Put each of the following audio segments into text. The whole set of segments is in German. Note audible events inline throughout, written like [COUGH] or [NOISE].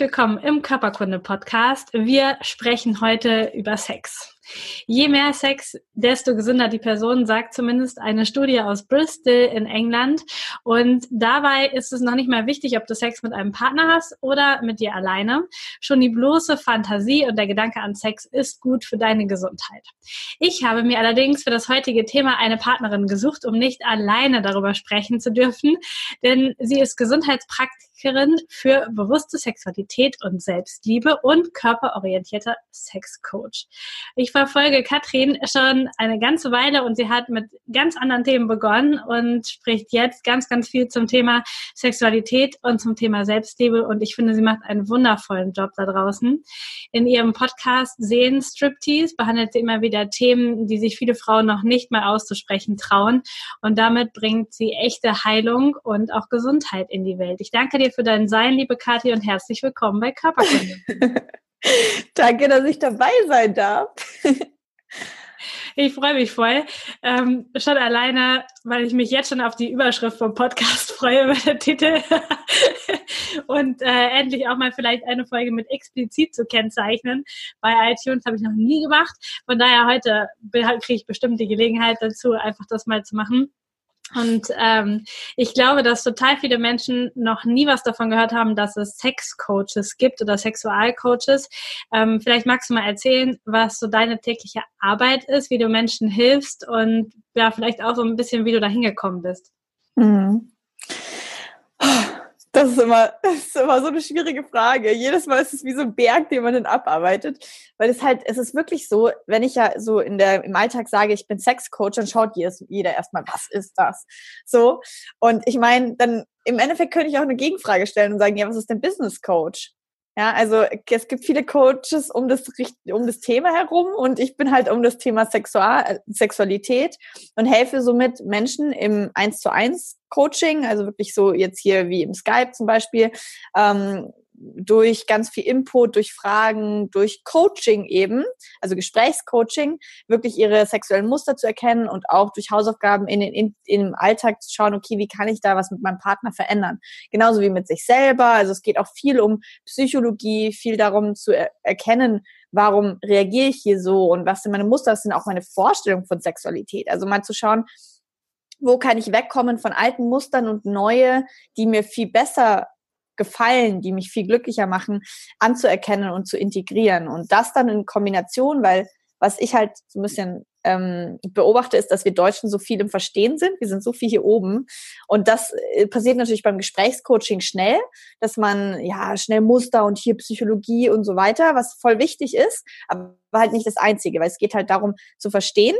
Willkommen im Körperkunde Podcast. Wir sprechen heute über Sex. Je mehr Sex, desto gesünder die Person, sagt zumindest eine Studie aus Bristol in England. Und dabei ist es noch nicht mal wichtig, ob du Sex mit einem Partner hast oder mit dir alleine. Schon die bloße Fantasie und der Gedanke an Sex ist gut für deine Gesundheit. Ich habe mir allerdings für das heutige Thema eine Partnerin gesucht, um nicht alleine darüber sprechen zu dürfen, denn sie ist Gesundheitspraktikerin für bewusste Sexualität und Selbstliebe und körperorientierter Sexcoach. Ich verfolge Katrin schon eine ganze Weile und sie hat mit ganz anderen Themen begonnen und spricht jetzt ganz, ganz viel zum Thema Sexualität und zum Thema Selbstliebe. Und ich finde, sie macht einen wundervollen Job da draußen. In ihrem Podcast Sehen Striptease behandelt sie immer wieder Themen, die sich viele Frauen noch nicht mal auszusprechen trauen. Und damit bringt sie echte Heilung und auch Gesundheit in die Welt. Ich danke dir für dein Sein, liebe Kathi, und herzlich willkommen bei Körperkunde. [LAUGHS] Danke, dass ich dabei sein darf. [LAUGHS] Ich freue mich voll. Ähm, schon alleine, weil ich mich jetzt schon auf die Überschrift vom Podcast [LAUGHS] freue über den Titel. und äh, endlich auch mal vielleicht eine Folge mit explizit zu kennzeichnen. Bei iTunes habe ich noch nie gemacht. Von daher heute kriege ich bestimmt die Gelegenheit dazu, einfach das mal zu machen. Und ähm, ich glaube, dass total viele Menschen noch nie was davon gehört haben, dass es Sexcoaches gibt oder Sexualcoaches. Ähm, vielleicht magst du mal erzählen, was so deine tägliche Arbeit ist, wie du Menschen hilfst und ja, vielleicht auch so ein bisschen, wie du da hingekommen bist. Mhm. Das ist, immer, [LAUGHS] das ist immer so eine schwierige Frage. Jedes Mal ist es wie so ein Berg, den man dann abarbeitet. Weil es halt, es ist wirklich so, wenn ich ja so in der, im Alltag sage, ich bin Sexcoach, dann schaut jeder erstmal, was ist das? So. Und ich meine, dann im Endeffekt könnte ich auch eine Gegenfrage stellen und sagen, ja, was ist denn Business Coach? Ja, also es gibt viele Coaches um das, um das Thema herum und ich bin halt um das Thema Sexual, Sexualität und helfe somit Menschen im 1 zu 1 Coaching, also wirklich so jetzt hier wie im Skype zum Beispiel, ähm, durch ganz viel Input, durch Fragen, durch Coaching eben, also Gesprächscoaching, wirklich ihre sexuellen Muster zu erkennen und auch durch Hausaufgaben in den in, im Alltag zu schauen, okay, wie kann ich da was mit meinem Partner verändern? Genauso wie mit sich selber. Also es geht auch viel um Psychologie, viel darum zu er erkennen, warum reagiere ich hier so und was sind meine Muster, was sind auch meine Vorstellungen von Sexualität. Also mal zu schauen, wo kann ich wegkommen von alten Mustern und neue, die mir viel besser gefallen, die mich viel glücklicher machen, anzuerkennen und zu integrieren. Und das dann in Kombination, weil was ich halt so ein bisschen ähm, beobachte, ist, dass wir Deutschen so viel im Verstehen sind. Wir sind so viel hier oben. Und das äh, passiert natürlich beim Gesprächscoaching schnell, dass man ja schnell Muster und hier Psychologie und so weiter, was voll wichtig ist, aber halt nicht das Einzige, weil es geht halt darum zu verstehen,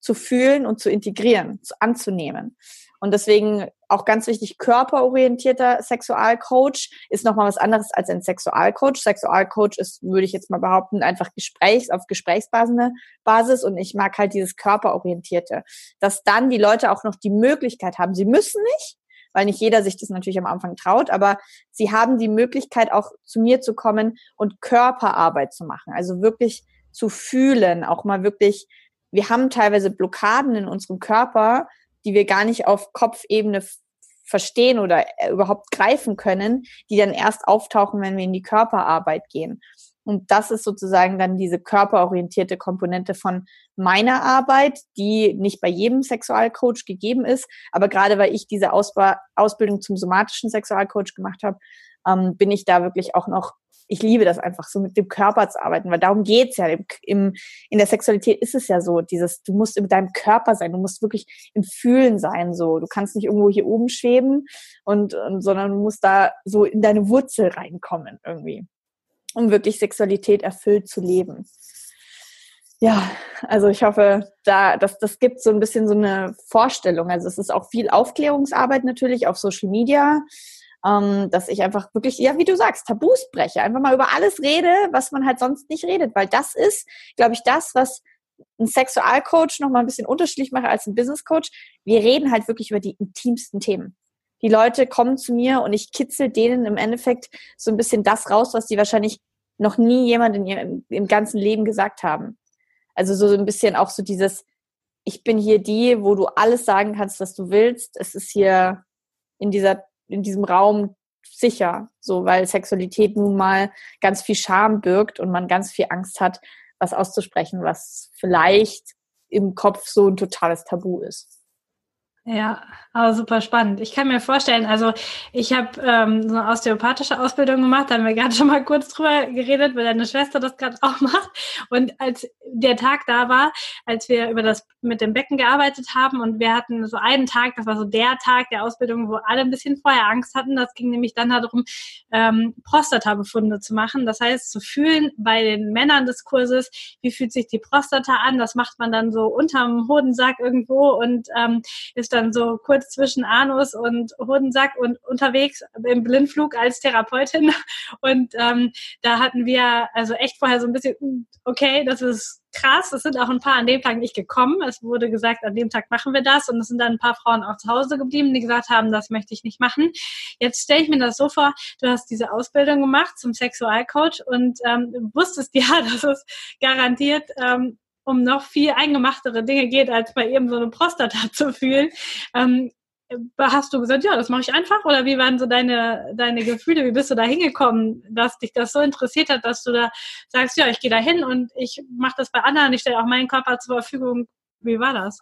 zu fühlen und zu integrieren, zu anzunehmen. Und deswegen auch ganz wichtig, körperorientierter Sexualcoach ist nochmal was anderes als ein Sexualcoach. Sexualcoach ist, würde ich jetzt mal behaupten, einfach Gesprächs, auf Gesprächsbasis und ich mag halt dieses körperorientierte, dass dann die Leute auch noch die Möglichkeit haben, sie müssen nicht, weil nicht jeder sich das natürlich am Anfang traut, aber sie haben die Möglichkeit auch zu mir zu kommen und Körperarbeit zu machen, also wirklich zu fühlen, auch mal wirklich, wir haben teilweise Blockaden in unserem Körper, die wir gar nicht auf Kopfebene verstehen oder äh, überhaupt greifen können, die dann erst auftauchen, wenn wir in die Körperarbeit gehen. Und das ist sozusagen dann diese körperorientierte Komponente von meiner Arbeit, die nicht bei jedem Sexualcoach gegeben ist. Aber gerade weil ich diese Ausba Ausbildung zum somatischen Sexualcoach gemacht habe, ähm, bin ich da wirklich auch noch ich liebe das einfach, so mit dem Körper zu arbeiten, weil darum geht's ja. Im, im, in der Sexualität ist es ja so, dieses, du musst mit deinem Körper sein, du musst wirklich im Fühlen sein, so. Du kannst nicht irgendwo hier oben schweben und, und sondern du musst da so in deine Wurzel reinkommen irgendwie, um wirklich Sexualität erfüllt zu leben. Ja, also ich hoffe, da, das, das gibt so ein bisschen so eine Vorstellung. Also es ist auch viel Aufklärungsarbeit natürlich auf Social Media ähm, dass ich einfach wirklich, ja, wie du sagst, Tabus breche, einfach mal über alles rede, was man halt sonst nicht redet, weil das ist, glaube ich, das, was ein Sexualcoach noch mal ein bisschen unterschiedlich mache als ein Business Coach. Wir reden halt wirklich über die intimsten Themen. Die Leute kommen zu mir und ich kitzel denen im Endeffekt so ein bisschen das raus, was die wahrscheinlich noch nie jemand in ihrem im ganzen Leben gesagt haben. Also so ein bisschen auch so dieses, ich bin hier die, wo du alles sagen kannst, was du willst. Es ist hier in dieser, in diesem Raum sicher, so, weil Sexualität nun mal ganz viel Scham birgt und man ganz viel Angst hat, was auszusprechen, was vielleicht im Kopf so ein totales Tabu ist. Ja, aber super spannend. Ich kann mir vorstellen, also ich habe ähm, so eine osteopathische Ausbildung gemacht, da haben wir gerade schon mal kurz drüber geredet, weil deine Schwester das gerade auch [LAUGHS] macht. Und als der Tag da war, als wir über das mit dem Becken gearbeitet haben und wir hatten so einen Tag, das war so der Tag der Ausbildung, wo alle ein bisschen vorher Angst hatten. Das ging nämlich dann darum, ähm, Prostata-Befunde zu machen. Das heißt, zu fühlen bei den Männern des Kurses, wie fühlt sich die Prostata an? Das macht man dann so unterm Hodensack irgendwo und ähm, ist dann so kurz zwischen Anus und Hodensack und unterwegs im Blindflug als Therapeutin. [LAUGHS] Und ähm, da hatten wir also echt vorher so ein bisschen, hm, okay, das ist krass. Es sind auch ein paar an dem Tag nicht gekommen. Es wurde gesagt, an dem Tag machen wir das. Und es sind dann ein paar Frauen auch zu Hause geblieben, die gesagt haben, das möchte ich nicht machen. Jetzt stelle ich mir das so vor, du hast diese Ausbildung gemacht zum Sexualcoach und ähm, wusstest [LAUGHS] ja, dass es garantiert ähm, um noch viel eingemachtere Dinge geht, als bei eben so eine Prostata [LAUGHS] zu fühlen. Ähm, hast du gesagt, ja, das mache ich einfach? Oder wie waren so deine, deine Gefühle? Wie bist du da hingekommen, dass dich das so interessiert hat, dass du da sagst, ja, ich gehe da hin und ich mache das bei anderen, ich stelle auch meinen Körper zur Verfügung. Wie war das?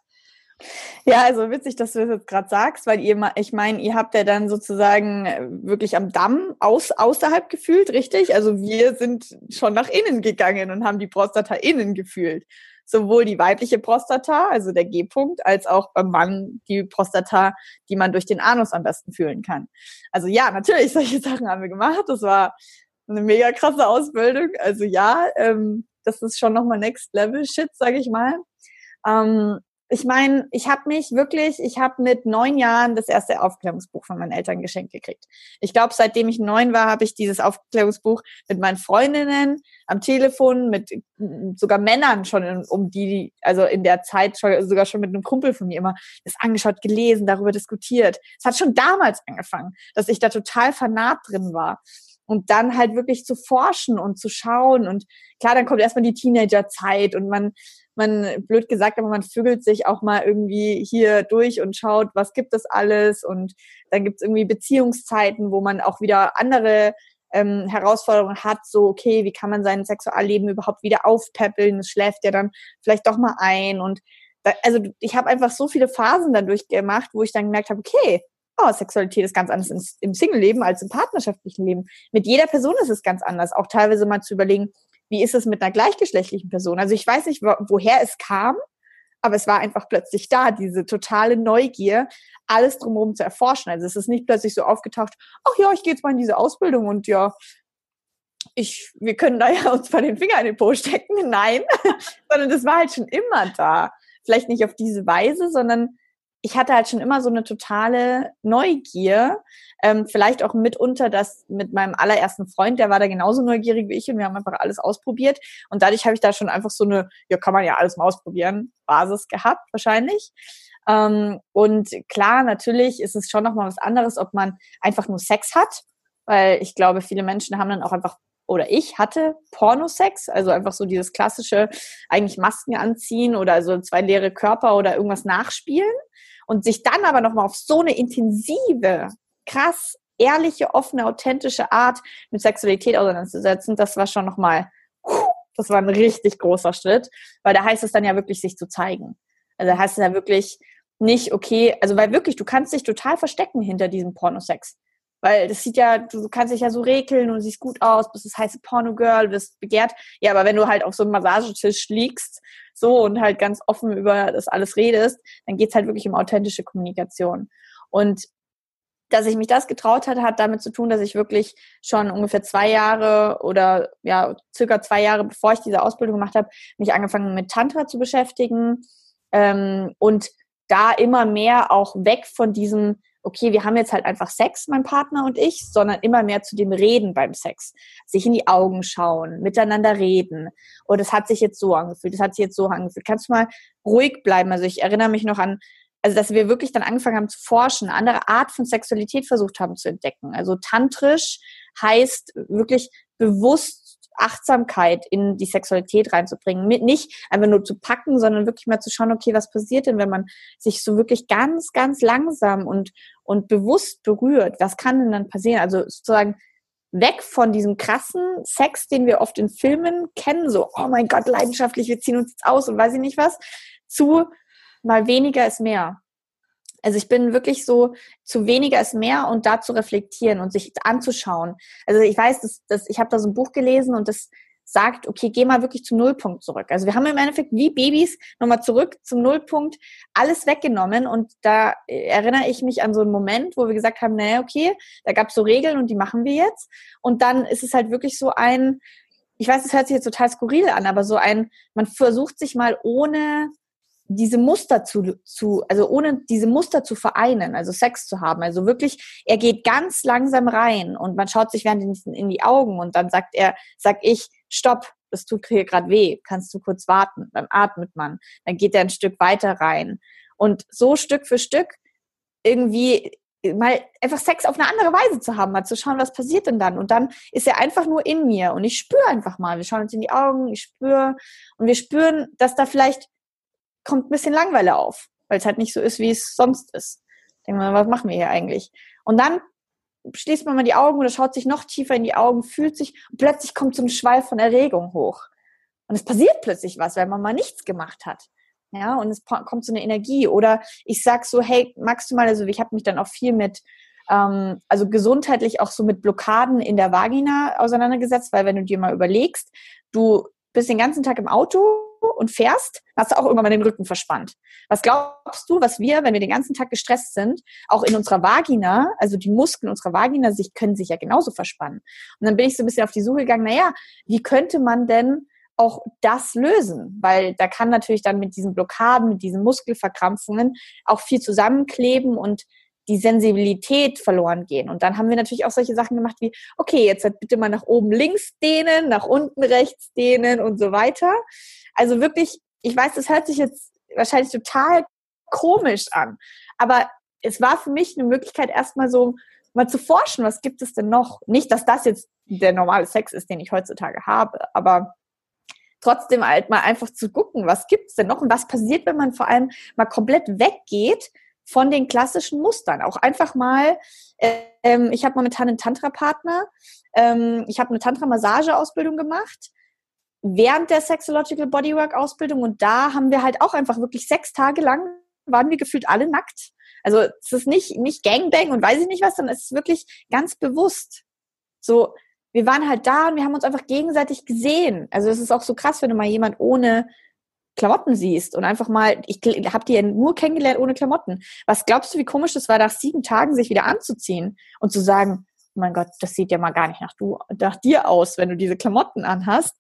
Ja, also witzig, dass du das jetzt gerade sagst, weil ihr, ich meine, ihr habt ja dann sozusagen äh, wirklich am Damm aus, außerhalb gefühlt, richtig? Also wir sind schon nach innen gegangen und haben die Prostata innen gefühlt sowohl die weibliche Prostata, also der G-Punkt, als auch beim Mann die Prostata, die man durch den Anus am besten fühlen kann. Also ja, natürlich, [LAUGHS] solche Sachen haben wir gemacht. Das war eine mega krasse Ausbildung. Also ja, ähm, das ist schon nochmal Next Level Shit, sage ich mal. Ähm, ich meine, ich habe mich wirklich, ich habe mit neun Jahren das erste Aufklärungsbuch von meinen Eltern geschenkt gekriegt. Ich glaube, seitdem ich neun war, habe ich dieses Aufklärungsbuch mit meinen Freundinnen am Telefon, mit sogar Männern schon um die, also in der Zeit schon, sogar schon mit einem Kumpel von mir immer das angeschaut, gelesen, darüber diskutiert. Es hat schon damals angefangen, dass ich da total fanat drin war und dann halt wirklich zu forschen und zu schauen und klar, dann kommt erstmal die Teenagerzeit und man man, blöd gesagt, aber man vögelt sich auch mal irgendwie hier durch und schaut, was gibt es alles und dann gibt es irgendwie Beziehungszeiten, wo man auch wieder andere ähm, Herausforderungen hat, so, okay, wie kann man sein Sexualleben überhaupt wieder aufpäppeln? Es schläft ja dann vielleicht doch mal ein. Und da, also ich habe einfach so viele Phasen dann durchgemacht, wo ich dann gemerkt habe, okay, oh, Sexualität ist ganz anders im Single-Leben als im partnerschaftlichen Leben. Mit jeder Person ist es ganz anders. Auch teilweise mal zu überlegen, wie ist es mit einer gleichgeschlechtlichen Person? Also ich weiß nicht, wo, woher es kam, aber es war einfach plötzlich da, diese totale Neugier, alles drumherum zu erforschen. Also es ist nicht plötzlich so aufgetaucht, ach ja, ich gehe jetzt mal in diese Ausbildung und ja, ich, wir können da ja uns mal den Finger in den Po stecken. [LAUGHS] Nein, [LAUGHS] sondern das war halt schon immer da. Vielleicht nicht auf diese Weise, sondern ich hatte halt schon immer so eine totale Neugier. Ähm, vielleicht auch mitunter das mit meinem allerersten Freund, der war da genauso neugierig wie ich und wir haben einfach alles ausprobiert. Und dadurch habe ich da schon einfach so eine, ja, kann man ja alles mal ausprobieren, Basis gehabt, wahrscheinlich. Ähm, und klar, natürlich ist es schon nochmal was anderes, ob man einfach nur Sex hat, weil ich glaube, viele Menschen haben dann auch einfach oder ich hatte Pornosex, also einfach so dieses klassische, eigentlich Masken anziehen oder so zwei leere Körper oder irgendwas nachspielen und sich dann aber nochmal auf so eine intensive, krass ehrliche, offene, authentische Art mit Sexualität auseinanderzusetzen, das war schon nochmal, das war ein richtig großer Schritt, weil da heißt es dann ja wirklich, sich zu zeigen. Also da heißt es ja wirklich nicht, okay, also weil wirklich, du kannst dich total verstecken hinter diesem Pornosex. Weil das sieht ja, du kannst dich ja so rekeln und siehst gut aus, bist das heiße Porno-Girl, bist begehrt. Ja, aber wenn du halt auf so einem Massagetisch liegst, so und halt ganz offen über das alles redest, dann geht's halt wirklich um authentische Kommunikation. Und dass ich mich das getraut hatte, hat damit zu tun, dass ich wirklich schon ungefähr zwei Jahre oder ja, circa zwei Jahre, bevor ich diese Ausbildung gemacht habe, mich angefangen mit Tantra zu beschäftigen. Ähm, und da immer mehr auch weg von diesem, okay, wir haben jetzt halt einfach Sex, mein Partner und ich, sondern immer mehr zu dem Reden beim Sex. Sich in die Augen schauen, miteinander reden. Und es hat sich jetzt so angefühlt, es hat sich jetzt so angefühlt. Kannst du mal ruhig bleiben? Also ich erinnere mich noch an, also dass wir wirklich dann angefangen haben zu forschen, andere Art von Sexualität versucht haben zu entdecken. Also tantrisch heißt wirklich bewusst Achtsamkeit in die Sexualität reinzubringen. Mit nicht einfach nur zu packen, sondern wirklich mal zu schauen, okay, was passiert denn, wenn man sich so wirklich ganz, ganz langsam und, und bewusst berührt? Was kann denn dann passieren? Also sozusagen weg von diesem krassen Sex, den wir oft in Filmen kennen, so, oh mein Gott, leidenschaftlich, wir ziehen uns jetzt aus und weiß ich nicht was, zu mal weniger ist mehr. Also ich bin wirklich so zu weniger ist mehr und da zu reflektieren und sich anzuschauen. Also ich weiß, dass, dass ich habe da so ein Buch gelesen und das sagt, okay, geh mal wirklich zum Nullpunkt zurück. Also wir haben im Endeffekt wie Babys nochmal zurück zum Nullpunkt alles weggenommen und da erinnere ich mich an so einen Moment, wo wir gesagt haben, naja, okay, da gab es so Regeln und die machen wir jetzt. Und dann ist es halt wirklich so ein, ich weiß, es hört sich jetzt total skurril an, aber so ein, man versucht sich mal ohne diese Muster zu, zu, also ohne diese Muster zu vereinen, also Sex zu haben. Also wirklich, er geht ganz langsam rein und man schaut sich während in die Augen und dann sagt er, sag ich, stopp, das tut hier gerade weh, kannst du kurz warten, dann atmet man, dann geht er ein Stück weiter rein. Und so Stück für Stück irgendwie mal einfach Sex auf eine andere Weise zu haben, mal zu schauen, was passiert denn dann. Und dann ist er einfach nur in mir und ich spüre einfach mal. Wir schauen uns in die Augen, ich spüre und wir spüren, dass da vielleicht kommt ein bisschen Langweile auf, weil es halt nicht so ist, wie es sonst ist. Denken wir, was machen wir hier eigentlich? Und dann schließt man mal die Augen oder schaut sich noch tiefer in die Augen, fühlt sich und plötzlich kommt so ein Schwall von Erregung hoch. Und es passiert plötzlich was, weil man mal nichts gemacht hat. Ja, und es kommt so eine Energie. Oder ich sag so, hey, magst du mal, also ich habe mich dann auch viel mit, ähm, also gesundheitlich auch so mit Blockaden in der Vagina auseinandergesetzt, weil wenn du dir mal überlegst, du bist den ganzen Tag im Auto und fährst, hast du auch irgendwann mal den Rücken verspannt. Was glaubst du, was wir, wenn wir den ganzen Tag gestresst sind, auch in unserer Vagina, also die Muskeln unserer Vagina, sich, können sich ja genauso verspannen. Und dann bin ich so ein bisschen auf die Suche gegangen, naja, wie könnte man denn auch das lösen, weil da kann natürlich dann mit diesen Blockaden, mit diesen Muskelverkrampfungen auch viel zusammenkleben und die Sensibilität verloren gehen. Und dann haben wir natürlich auch solche Sachen gemacht wie, okay, jetzt bitte mal nach oben links dehnen, nach unten rechts dehnen und so weiter. Also wirklich, ich weiß, das hört sich jetzt wahrscheinlich total komisch an, aber es war für mich eine Möglichkeit, erstmal so mal zu forschen, was gibt es denn noch? Nicht, dass das jetzt der normale Sex ist, den ich heutzutage habe, aber trotzdem halt mal einfach zu gucken, was gibt es denn noch und was passiert, wenn man vor allem mal komplett weggeht von den klassischen Mustern. Auch einfach mal, ähm, ich habe momentan einen Tantra-Partner, ähm, ich habe eine Tantra-Massage-Ausbildung gemacht während der Sexological Bodywork Ausbildung und da haben wir halt auch einfach wirklich sechs Tage lang waren wir gefühlt alle nackt. Also es ist nicht, nicht Gangbang und weiß ich nicht was, sondern es ist wirklich ganz bewusst. So, wir waren halt da und wir haben uns einfach gegenseitig gesehen. Also es ist auch so krass, wenn du mal jemand ohne Klamotten siehst und einfach mal, ich habe die ja nur kennengelernt ohne Klamotten. Was glaubst du, wie komisch das war, nach sieben Tagen sich wieder anzuziehen und zu sagen, oh mein Gott, das sieht ja mal gar nicht nach, du, nach dir aus, wenn du diese Klamotten anhast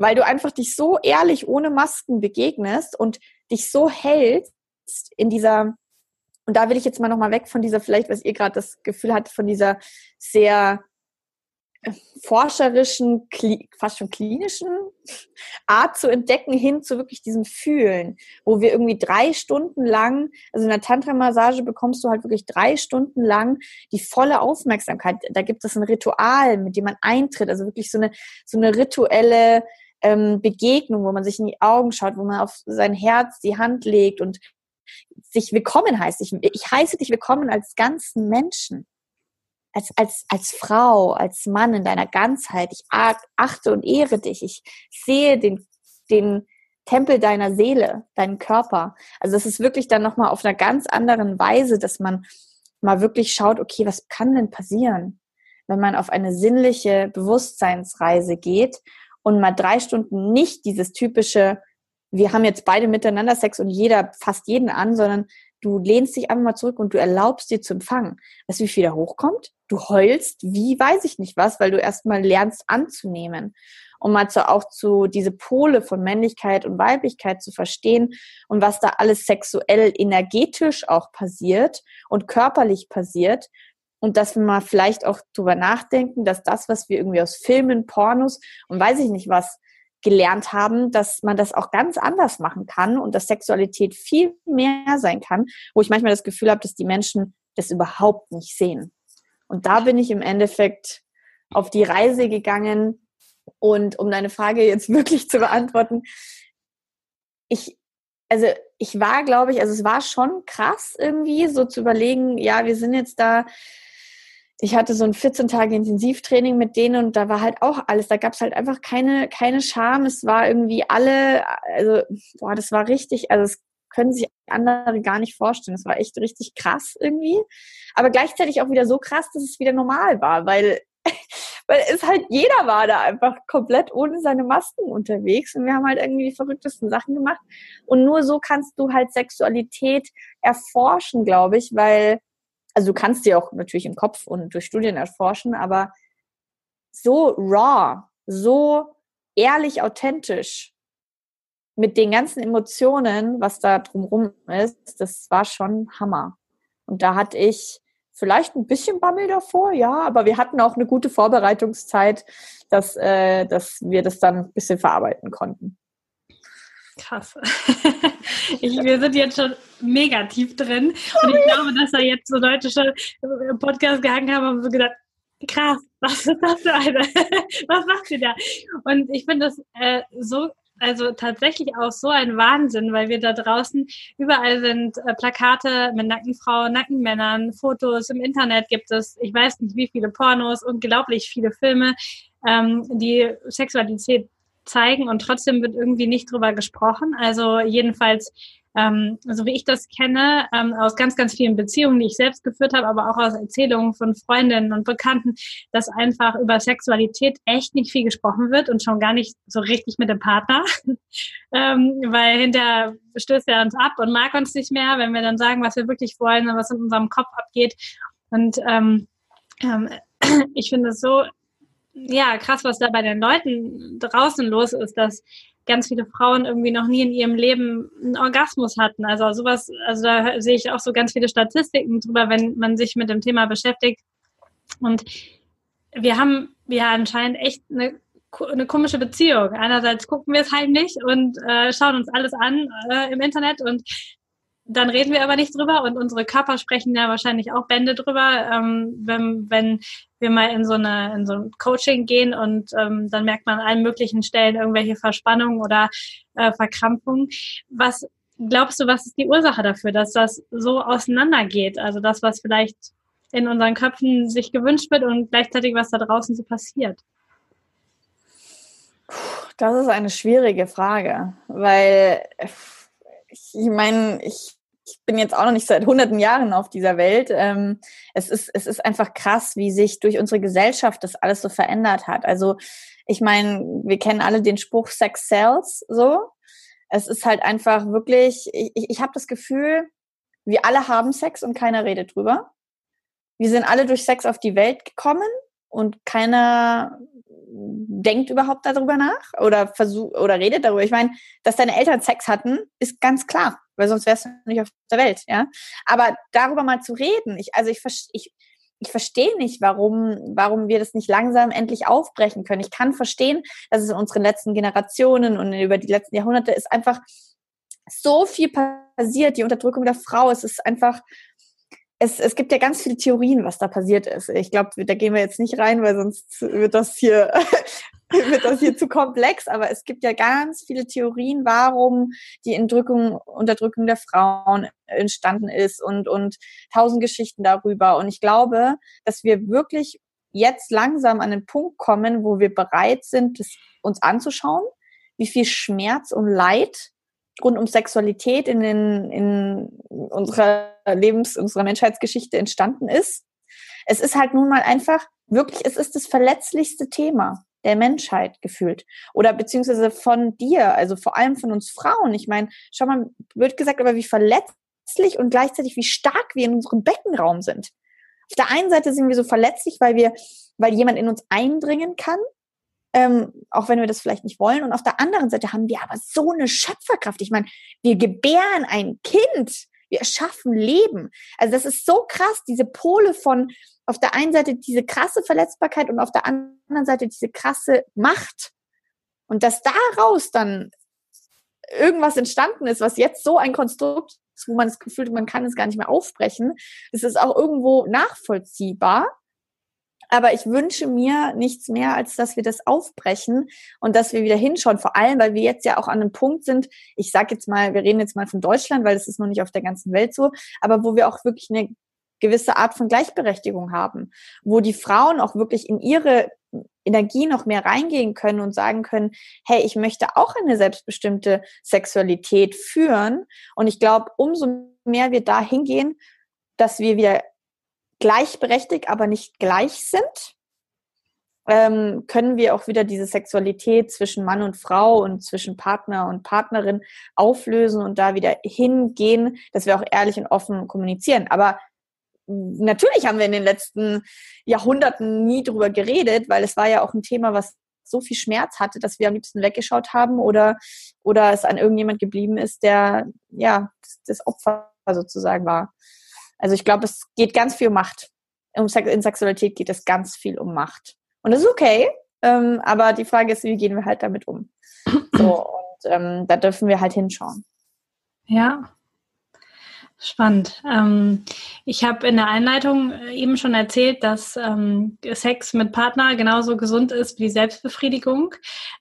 weil du einfach dich so ehrlich ohne Masken begegnest und dich so hältst in dieser und da will ich jetzt mal noch mal weg von dieser vielleicht was ihr gerade das Gefühl hattet von dieser sehr forscherischen, fast schon klinischen Art zu entdecken, hin zu wirklich diesem Fühlen, wo wir irgendwie drei Stunden lang, also in der Tantra-Massage bekommst du halt wirklich drei Stunden lang die volle Aufmerksamkeit. Da gibt es ein Ritual, mit dem man eintritt, also wirklich so eine, so eine rituelle ähm, Begegnung, wo man sich in die Augen schaut, wo man auf sein Herz die Hand legt und sich willkommen heißt. Ich, ich heiße dich willkommen als ganzen Menschen. Als, als, als Frau, als Mann in deiner Ganzheit. Ich achte und ehre dich. Ich sehe den, den Tempel deiner Seele, deinen Körper. Also es ist wirklich dann nochmal auf einer ganz anderen Weise, dass man mal wirklich schaut, okay, was kann denn passieren, wenn man auf eine sinnliche Bewusstseinsreise geht und mal drei Stunden nicht dieses typische, wir haben jetzt beide miteinander Sex und jeder fasst jeden an, sondern du lehnst dich einfach mal zurück und du erlaubst dir zu empfangen. Weißt du, wie viel da hochkommt? Du heulst, wie weiß ich nicht was, weil du erstmal lernst anzunehmen. um mal zu, auch zu diese Pole von Männlichkeit und Weiblichkeit zu verstehen und was da alles sexuell, energetisch auch passiert und körperlich passiert. Und dass wir mal vielleicht auch drüber nachdenken, dass das, was wir irgendwie aus Filmen, Pornos und weiß ich nicht was gelernt haben, dass man das auch ganz anders machen kann und dass Sexualität viel mehr sein kann, wo ich manchmal das Gefühl habe, dass die Menschen das überhaupt nicht sehen. Und da bin ich im Endeffekt auf die Reise gegangen, und um deine Frage jetzt [LAUGHS] wirklich zu beantworten, ich, also ich war, glaube ich, also es war schon krass irgendwie, so zu überlegen, ja, wir sind jetzt da, ich hatte so ein 14 Tage Intensivtraining mit denen und da war halt auch alles, da gab es halt einfach keine, keine Scham. Es war irgendwie alle, also, boah, das war richtig, also es können sich andere gar nicht vorstellen. Es war echt richtig krass irgendwie. Aber gleichzeitig auch wieder so krass, dass es wieder normal war, weil [LAUGHS] weil es halt jeder war da einfach komplett ohne seine Masken unterwegs und wir haben halt irgendwie die verrücktesten Sachen gemacht und nur so kannst du halt Sexualität erforschen, glaube ich, weil also du kannst sie auch natürlich im Kopf und durch Studien erforschen, aber so raw, so ehrlich authentisch mit den ganzen Emotionen, was da drumrum ist, das war schon Hammer. Und da hatte ich vielleicht ein bisschen Bammel davor, ja, aber wir hatten auch eine gute Vorbereitungszeit, dass, äh, dass wir das dann ein bisschen verarbeiten konnten. Krass. [LAUGHS] Ich, wir sind jetzt schon mega tief drin und ich glaube, dass da jetzt so Leute schon im Podcast gehangen haben und so gedacht, krass, was ist das für eine? [LAUGHS] Was macht ihr da? Und ich finde das äh, so also tatsächlich auch so ein Wahnsinn, weil wir da draußen überall sind äh, Plakate mit nackten Frauen, nackten Männern, Fotos im Internet gibt es, ich weiß nicht wie viele Pornos, unglaublich viele Filme, ähm, die Sexualität zeigen und trotzdem wird irgendwie nicht drüber gesprochen. Also jedenfalls ähm, so wie ich das kenne, ähm, aus ganz, ganz vielen Beziehungen, die ich selbst geführt habe, aber auch aus Erzählungen von Freundinnen und Bekannten, dass einfach über Sexualität echt nicht viel gesprochen wird und schon gar nicht so richtig mit dem Partner, [LAUGHS] ähm, weil hinterher stößt er uns ab und mag uns nicht mehr, wenn wir dann sagen, was wir wirklich wollen und was in unserem Kopf abgeht. Und ähm, ähm, [CLEARS THROAT] ich finde es so ja, krass, was da bei den Leuten draußen los ist, dass ganz viele Frauen irgendwie noch nie in ihrem Leben einen Orgasmus hatten. Also sowas, also da sehe ich auch so ganz viele Statistiken drüber, wenn man sich mit dem Thema beschäftigt. Und wir haben ja anscheinend echt eine, eine komische Beziehung. Einerseits gucken wir es halt nicht und äh, schauen uns alles an äh, im Internet und dann reden wir aber nicht drüber und unsere Körper sprechen ja wahrscheinlich auch Bände drüber, ähm, wenn, wenn wir mal in so eine in so ein Coaching gehen und ähm, dann merkt man an allen möglichen Stellen irgendwelche Verspannungen oder äh, Verkrampfungen. Was glaubst du, was ist die Ursache dafür, dass das so auseinandergeht? Also das, was vielleicht in unseren Köpfen sich gewünscht wird und gleichzeitig was da draußen so passiert? Das ist eine schwierige Frage, weil ich meine, ich ich bin jetzt auch noch nicht seit hunderten Jahren auf dieser Welt. Ähm, es, ist, es ist einfach krass, wie sich durch unsere Gesellschaft das alles so verändert hat. Also ich meine, wir kennen alle den Spruch Sex Sells so. Es ist halt einfach wirklich, ich, ich habe das Gefühl, wir alle haben Sex und keiner redet drüber. Wir sind alle durch Sex auf die Welt gekommen und keiner denkt überhaupt darüber nach oder versucht oder redet darüber. Ich meine, dass deine Eltern Sex hatten, ist ganz klar, weil sonst wärst du nicht auf der Welt, ja. Aber darüber mal zu reden, ich, also ich, ich, ich verstehe nicht, warum, warum wir das nicht langsam endlich aufbrechen können. Ich kann verstehen, dass es in unseren letzten Generationen und über die letzten Jahrhunderte ist einfach so viel passiert, die Unterdrückung der Frau. Es ist einfach es, es gibt ja ganz viele Theorien, was da passiert ist. Ich glaube, da gehen wir jetzt nicht rein, weil sonst wird das hier wird das hier zu komplex. Aber es gibt ja ganz viele Theorien, warum die Entrückung, Unterdrückung der Frauen entstanden ist und und tausend Geschichten darüber. Und ich glaube, dass wir wirklich jetzt langsam an den Punkt kommen, wo wir bereit sind, uns anzuschauen, wie viel Schmerz und Leid rund um Sexualität in, den, in unserer Lebens-, unserer Menschheitsgeschichte entstanden ist. Es ist halt nun mal einfach, wirklich, es ist das verletzlichste Thema der Menschheit gefühlt. Oder beziehungsweise von dir, also vor allem von uns Frauen. Ich meine, schau mal, wird gesagt, aber wie verletzlich und gleichzeitig wie stark wir in unserem Beckenraum sind. Auf der einen Seite sind wir so verletzlich, weil wir, weil jemand in uns eindringen kann ähm, auch wenn wir das vielleicht nicht wollen. Und auf der anderen Seite haben wir aber so eine Schöpferkraft. Ich meine, wir gebären ein Kind, wir erschaffen Leben. Also das ist so krass, diese Pole von auf der einen Seite diese krasse Verletzbarkeit und auf der anderen Seite diese krasse Macht. Und dass daraus dann irgendwas entstanden ist, was jetzt so ein Konstrukt ist, wo man das Gefühl hat, man kann es gar nicht mehr aufbrechen, ist auch irgendwo nachvollziehbar. Aber ich wünsche mir nichts mehr, als dass wir das aufbrechen und dass wir wieder hinschauen. Vor allem, weil wir jetzt ja auch an einem Punkt sind, ich sage jetzt mal, wir reden jetzt mal von Deutschland, weil das ist noch nicht auf der ganzen Welt so, aber wo wir auch wirklich eine gewisse Art von Gleichberechtigung haben, wo die Frauen auch wirklich in ihre Energie noch mehr reingehen können und sagen können, hey, ich möchte auch eine selbstbestimmte Sexualität führen. Und ich glaube, umso mehr wir da hingehen, dass wir wieder gleichberechtigt, aber nicht gleich sind, ähm, können wir auch wieder diese Sexualität zwischen Mann und Frau und zwischen Partner und Partnerin auflösen und da wieder hingehen, dass wir auch ehrlich und offen kommunizieren. Aber natürlich haben wir in den letzten Jahrhunderten nie drüber geredet, weil es war ja auch ein Thema, was so viel Schmerz hatte, dass wir am liebsten weggeschaut haben oder, oder es an irgendjemand geblieben ist, der ja das Opfer sozusagen war. Also ich glaube, es geht ganz viel um Macht. in Sexualität geht es ganz viel um Macht. Und das ist okay, ähm, aber die Frage ist, wie gehen wir halt damit um? So, und ähm, da dürfen wir halt hinschauen. Ja, Spannend. Ähm, ich habe in der Einleitung äh, eben schon erzählt, dass ähm, Sex mit Partner genauso gesund ist wie Selbstbefriedigung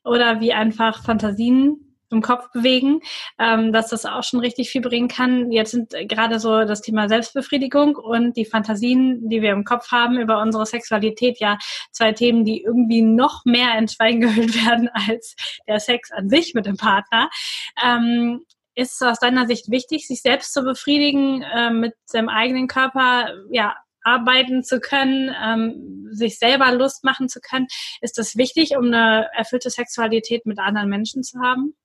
oder wie einfach Fantasien im Kopf bewegen, ähm, dass das auch schon richtig viel bringen kann. Jetzt sind gerade so das Thema Selbstbefriedigung und die Fantasien, die wir im Kopf haben über unsere Sexualität, ja zwei Themen, die irgendwie noch mehr in Schweigen gehüllt [LAUGHS] werden als der Sex an sich mit dem Partner. Ist es aus deiner Sicht wichtig, sich selbst zu befriedigen, äh, mit seinem eigenen Körper, ja, arbeiten zu können, ähm, sich selber Lust machen zu können? Ist das wichtig, um eine erfüllte Sexualität mit anderen Menschen zu haben?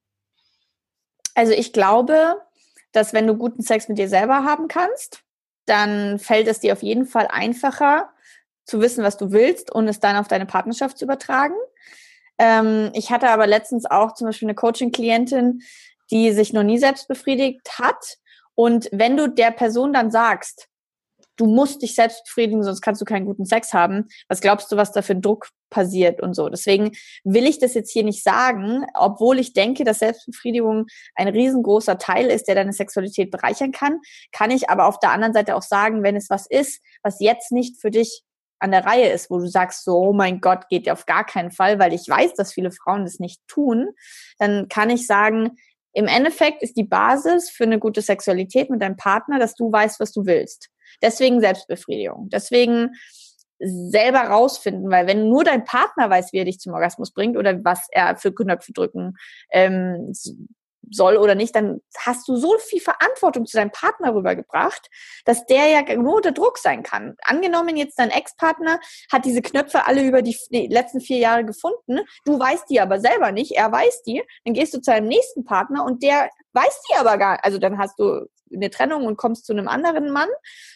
Also ich glaube, dass wenn du guten Sex mit dir selber haben kannst, dann fällt es dir auf jeden Fall einfacher zu wissen, was du willst und es dann auf deine Partnerschaft zu übertragen. Ähm, ich hatte aber letztens auch zum Beispiel eine Coaching-Klientin, die sich noch nie selbst befriedigt hat. Und wenn du der Person dann sagst, du musst dich selbst befriedigen, sonst kannst du keinen guten Sex haben, was glaubst du, was da für Druck passiert und so. Deswegen will ich das jetzt hier nicht sagen, obwohl ich denke, dass Selbstbefriedigung ein riesengroßer Teil ist, der deine Sexualität bereichern kann, kann ich aber auf der anderen Seite auch sagen, wenn es was ist, was jetzt nicht für dich an der Reihe ist, wo du sagst, so, oh mein Gott, geht ja auf gar keinen Fall, weil ich weiß, dass viele Frauen das nicht tun, dann kann ich sagen, im Endeffekt ist die Basis für eine gute Sexualität mit deinem Partner, dass du weißt, was du willst. Deswegen Selbstbefriedigung. Deswegen selber rausfinden, weil wenn nur dein Partner weiß, wie er dich zum Orgasmus bringt oder was er für Knöpfe drücken ähm, soll oder nicht, dann hast du so viel Verantwortung zu deinem Partner rübergebracht, dass der ja nur unter Druck sein kann. Angenommen jetzt dein Ex-Partner hat diese Knöpfe alle über die, letzten vier Jahre gefunden, du weißt die aber selber nicht, er weiß die, dann gehst du zu deinem nächsten Partner und der weiß die aber gar, also dann hast du eine Trennung und kommst zu einem anderen Mann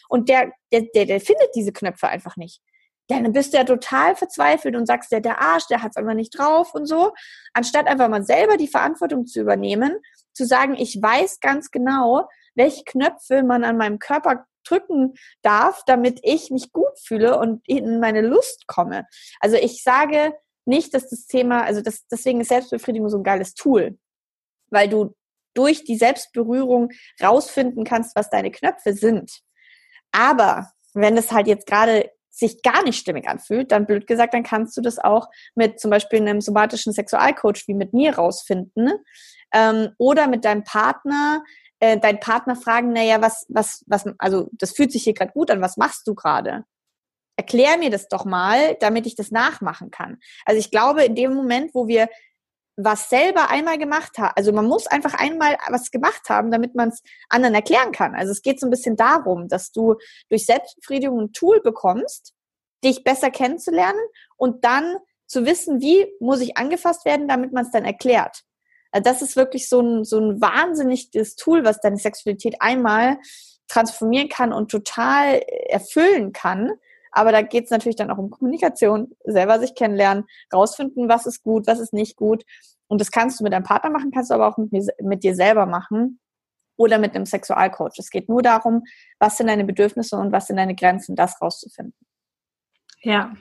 und der, der, der, der findet diese Knöpfe einfach nicht dann bist du ja total verzweifelt und sagst, ja, der Arsch, der hat's einfach nicht drauf und so. Anstatt einfach mal selber die Verantwortung zu übernehmen, zu sagen, ich weiß ganz genau, welche Knöpfe man an meinem Körper drücken darf, damit ich mich gut fühle und in meine Lust komme. Also ich sage nicht, dass das Thema, also das, deswegen ist Selbstbefriedigung so ein geiles Tool, weil du durch die Selbstberührung rausfinden kannst, was deine Knöpfe sind. Aber wenn es halt jetzt gerade sich gar nicht stimmig anfühlt, dann blöd gesagt, dann kannst du das auch mit zum Beispiel einem somatischen Sexualcoach wie mit mir rausfinden ähm, oder mit deinem Partner, äh, dein Partner fragen, naja, was, was, was, also das fühlt sich hier gerade gut an, was machst du gerade? Erklär mir das doch mal, damit ich das nachmachen kann. Also ich glaube, in dem Moment, wo wir was selber einmal gemacht haben. Also man muss einfach einmal was gemacht haben, damit man es anderen erklären kann. Also es geht so ein bisschen darum, dass du durch Selbstbefriedigung ein Tool bekommst, dich besser kennenzulernen und dann zu wissen, wie muss ich angefasst werden, damit man es dann erklärt. Also das ist wirklich so ein, so ein wahnsinniges Tool, was deine Sexualität einmal transformieren kann und total erfüllen kann, Aber da geht es natürlich dann auch um Kommunikation, selber sich kennenlernen, rausfinden, was ist gut, was ist nicht gut. Und das kannst du mit deinem Partner machen, kannst du aber auch mit, mir, mit dir selber machen oder mit einem Sexualcoach. Es geht nur darum, was sind deine Bedürfnisse und was sind deine Grenzen, das rauszufinden. Ja,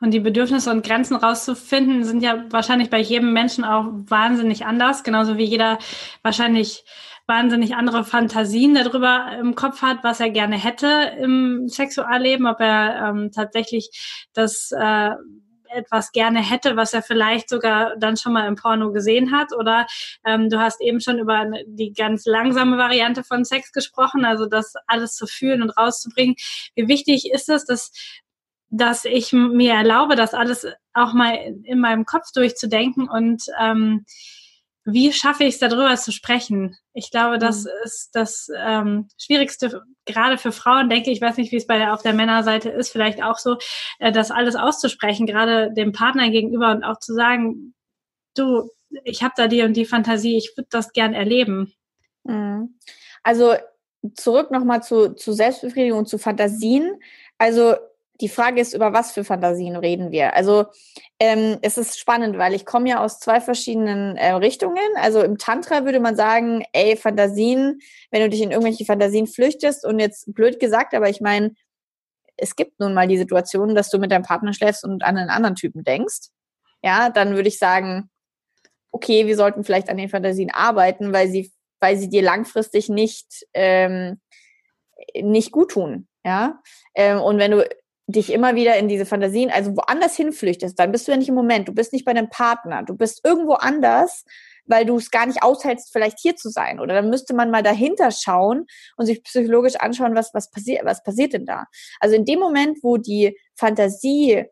und die Bedürfnisse und Grenzen rauszufinden, sind ja wahrscheinlich bei jedem Menschen auch wahnsinnig anders, genauso wie jeder wahrscheinlich wahnsinnig andere Fantasien darüber im Kopf hat, was er gerne hätte im Sexualleben, ob er ähm, tatsächlich das äh, etwas gerne hätte, was er vielleicht sogar dann schon mal im Porno gesehen hat. Oder ähm, du hast eben schon über die ganz langsame Variante von Sex gesprochen, also das alles zu fühlen und rauszubringen. Wie wichtig ist es, dass dass ich mir erlaube, das alles auch mal in meinem Kopf durchzudenken und ähm, wie schaffe ich es darüber zu sprechen? Ich glaube, das mhm. ist das ähm, Schwierigste, gerade für Frauen, denke ich, weiß nicht, wie es bei der, auf der Männerseite ist, vielleicht auch so, äh, das alles auszusprechen, gerade dem Partner gegenüber und auch zu sagen, du, ich habe da die und die Fantasie, ich würde das gern erleben. Mhm. Also zurück nochmal zu, zu Selbstbefriedigung und zu Fantasien. Also die Frage ist, über was für Fantasien reden wir? Also ähm, es ist spannend, weil ich komme ja aus zwei verschiedenen äh, Richtungen. Also im Tantra würde man sagen, ey, Fantasien, wenn du dich in irgendwelche Fantasien flüchtest und jetzt blöd gesagt, aber ich meine, es gibt nun mal die Situation, dass du mit deinem Partner schläfst und an einen anderen Typen denkst. Ja, dann würde ich sagen, okay, wir sollten vielleicht an den Fantasien arbeiten, weil sie, weil sie dir langfristig nicht, ähm, nicht gut tun. Ja, ähm, und wenn du dich immer wieder in diese Fantasien, also woanders hinflüchtest, dann bist du ja nicht im Moment, du bist nicht bei deinem Partner, du bist irgendwo anders, weil du es gar nicht aushältst, vielleicht hier zu sein. Oder dann müsste man mal dahinter schauen und sich psychologisch anschauen, was, was passiert, was passiert denn da? Also in dem Moment, wo die Fantasie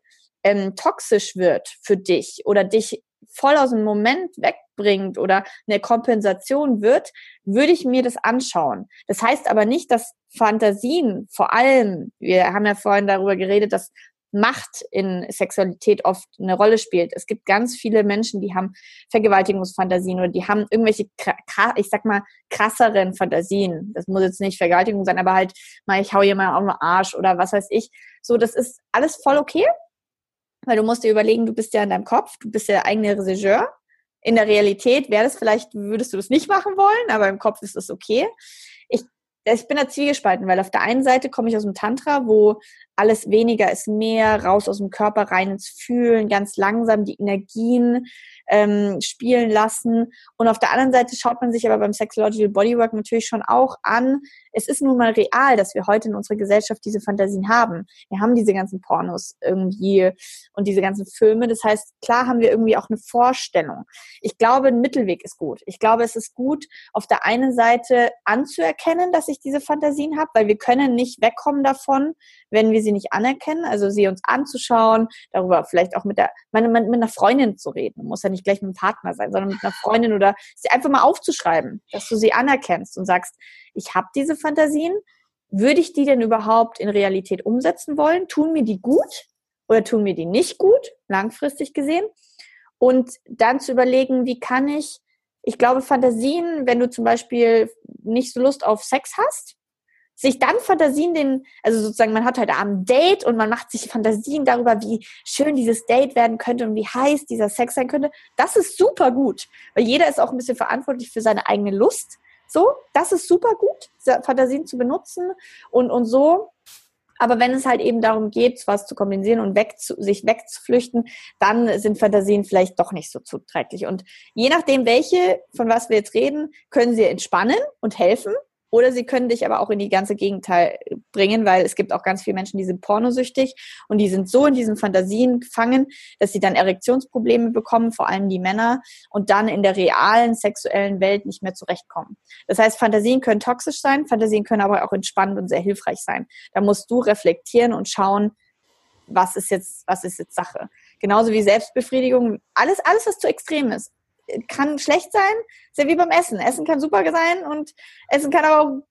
ähm, toxisch wird für dich oder dich voll aus dem Moment wegbringt oder eine Kompensation wird, würde ich mir das anschauen. Das heißt aber nicht, dass Fantasien vor allem, wir haben ja vorhin darüber geredet, dass Macht in Sexualität oft eine Rolle spielt. Es gibt ganz viele Menschen, die haben Vergewaltigungsfantasien oder die haben irgendwelche, ich sag mal, krasseren Fantasien. Das muss jetzt nicht Vergewaltigung sein, aber halt mal, ich hau jemand auf den Arsch oder was weiß ich. So, das ist alles voll okay. Weil du musst dir überlegen, du bist ja in deinem Kopf, du bist der eigene Regisseur. In der Realität wäre das vielleicht, würdest du das nicht machen wollen, aber im Kopf ist das okay. Ich, ich bin da zwiegespalten, weil auf der einen Seite komme ich aus dem Tantra, wo alles weniger ist mehr, raus aus dem Körper, rein ins Fühlen, ganz langsam die Energien ähm, spielen lassen. Und auf der anderen Seite schaut man sich aber beim Sexological Bodywork natürlich schon auch an, es ist nun mal real, dass wir heute in unserer Gesellschaft diese Fantasien haben. Wir haben diese ganzen Pornos irgendwie und diese ganzen Filme. Das heißt, klar haben wir irgendwie auch eine Vorstellung. Ich glaube, ein Mittelweg ist gut. Ich glaube, es ist gut, auf der einen Seite anzuerkennen, dass ich diese Fantasien habe, weil wir können nicht wegkommen davon, wenn wir sie nicht anerkennen. Also sie uns anzuschauen, darüber vielleicht auch mit der, mit, mit einer Freundin zu reden. Muss ja nicht gleich mit einem Partner sein, sondern mit einer Freundin oder sie einfach mal aufzuschreiben, dass du sie anerkennst und sagst, ich habe diese Fantasien. Würde ich die denn überhaupt in Realität umsetzen wollen? Tun mir die gut oder tun mir die nicht gut, langfristig gesehen? Und dann zu überlegen, wie kann ich, ich glaube, Fantasien, wenn du zum Beispiel nicht so Lust auf Sex hast, sich dann Fantasien den, also sozusagen, man hat heute Abend ein Date und man macht sich Fantasien darüber, wie schön dieses Date werden könnte und wie heiß dieser Sex sein könnte. Das ist super gut, weil jeder ist auch ein bisschen verantwortlich für seine eigene Lust. So, das ist super gut, Fantasien zu benutzen und, und so. Aber wenn es halt eben darum geht, was zu kompensieren und weg zu, sich wegzuflüchten, dann sind Fantasien vielleicht doch nicht so zuträglich. Und je nachdem, welche, von was wir jetzt reden, können sie entspannen und helfen. Oder sie können dich aber auch in die ganze Gegenteil bringen, weil es gibt auch ganz viele Menschen, die sind pornosüchtig und die sind so in diesen Fantasien gefangen, dass sie dann Erektionsprobleme bekommen, vor allem die Männer, und dann in der realen sexuellen Welt nicht mehr zurechtkommen. Das heißt, Fantasien können toxisch sein, Fantasien können aber auch entspannend und sehr hilfreich sein. Da musst du reflektieren und schauen, was ist jetzt, was ist jetzt Sache. Genauso wie Selbstbefriedigung, alles, alles, was zu extrem ist kann schlecht sein, ist ja wie beim Essen. Essen kann super sein und Essen kann aber auch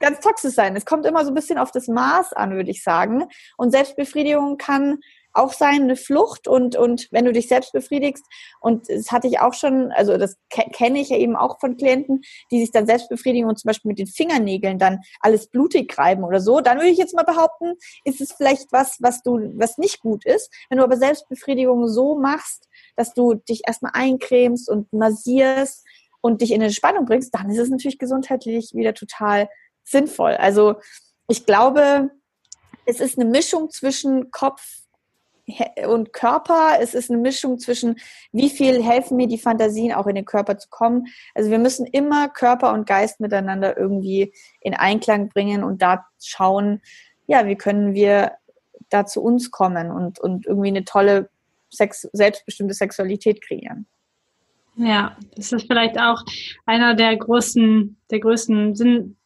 ganz toxisch sein. Es kommt immer so ein bisschen auf das Maß an, würde ich sagen. Und Selbstbefriedigung kann auch sein, eine Flucht und, und wenn du dich selbst befriedigst, und das hatte ich auch schon, also das ke kenne ich ja eben auch von Klienten, die sich dann selbst befriedigen und zum Beispiel mit den Fingernägeln dann alles blutig reiben oder so, dann würde ich jetzt mal behaupten, ist es vielleicht was, was du, was nicht gut ist. Wenn du aber Selbstbefriedigung so machst, dass du dich erstmal eincremst und massierst und dich in eine Spannung bringst, dann ist es natürlich gesundheitlich wieder total sinnvoll. Also ich glaube, es ist eine Mischung zwischen Kopf und Körper. Es ist eine Mischung zwischen, wie viel helfen mir die Fantasien, auch in den Körper zu kommen. Also wir müssen immer Körper und Geist miteinander irgendwie in Einklang bringen und da schauen, ja, wie können wir da zu uns kommen und, und irgendwie eine tolle Sex, selbstbestimmte Sexualität kreieren. Ja, das ist vielleicht auch einer der großen, der größten Sinn,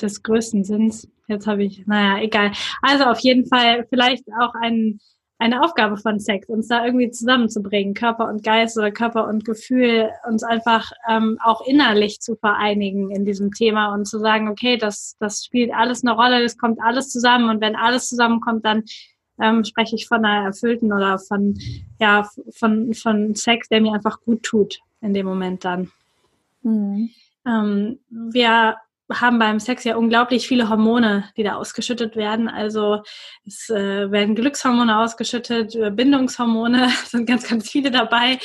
des größten Sinns. Jetzt habe ich, naja, egal. Also auf jeden Fall vielleicht auch ein eine Aufgabe von Sex, uns da irgendwie zusammenzubringen, Körper und Geist oder Körper und Gefühl, uns einfach ähm, auch innerlich zu vereinigen in diesem Thema und zu sagen, okay, das, das spielt alles eine Rolle, es kommt alles zusammen und wenn alles zusammenkommt, dann ähm, spreche ich von einer erfüllten oder von, ja, von, von Sex, der mir einfach gut tut in dem Moment dann. Mhm. Ähm, wir haben beim Sex ja unglaublich viele Hormone, die da ausgeschüttet werden. Also es äh, werden Glückshormone ausgeschüttet, äh, Bindungshormone, [LAUGHS] sind ganz, ganz viele dabei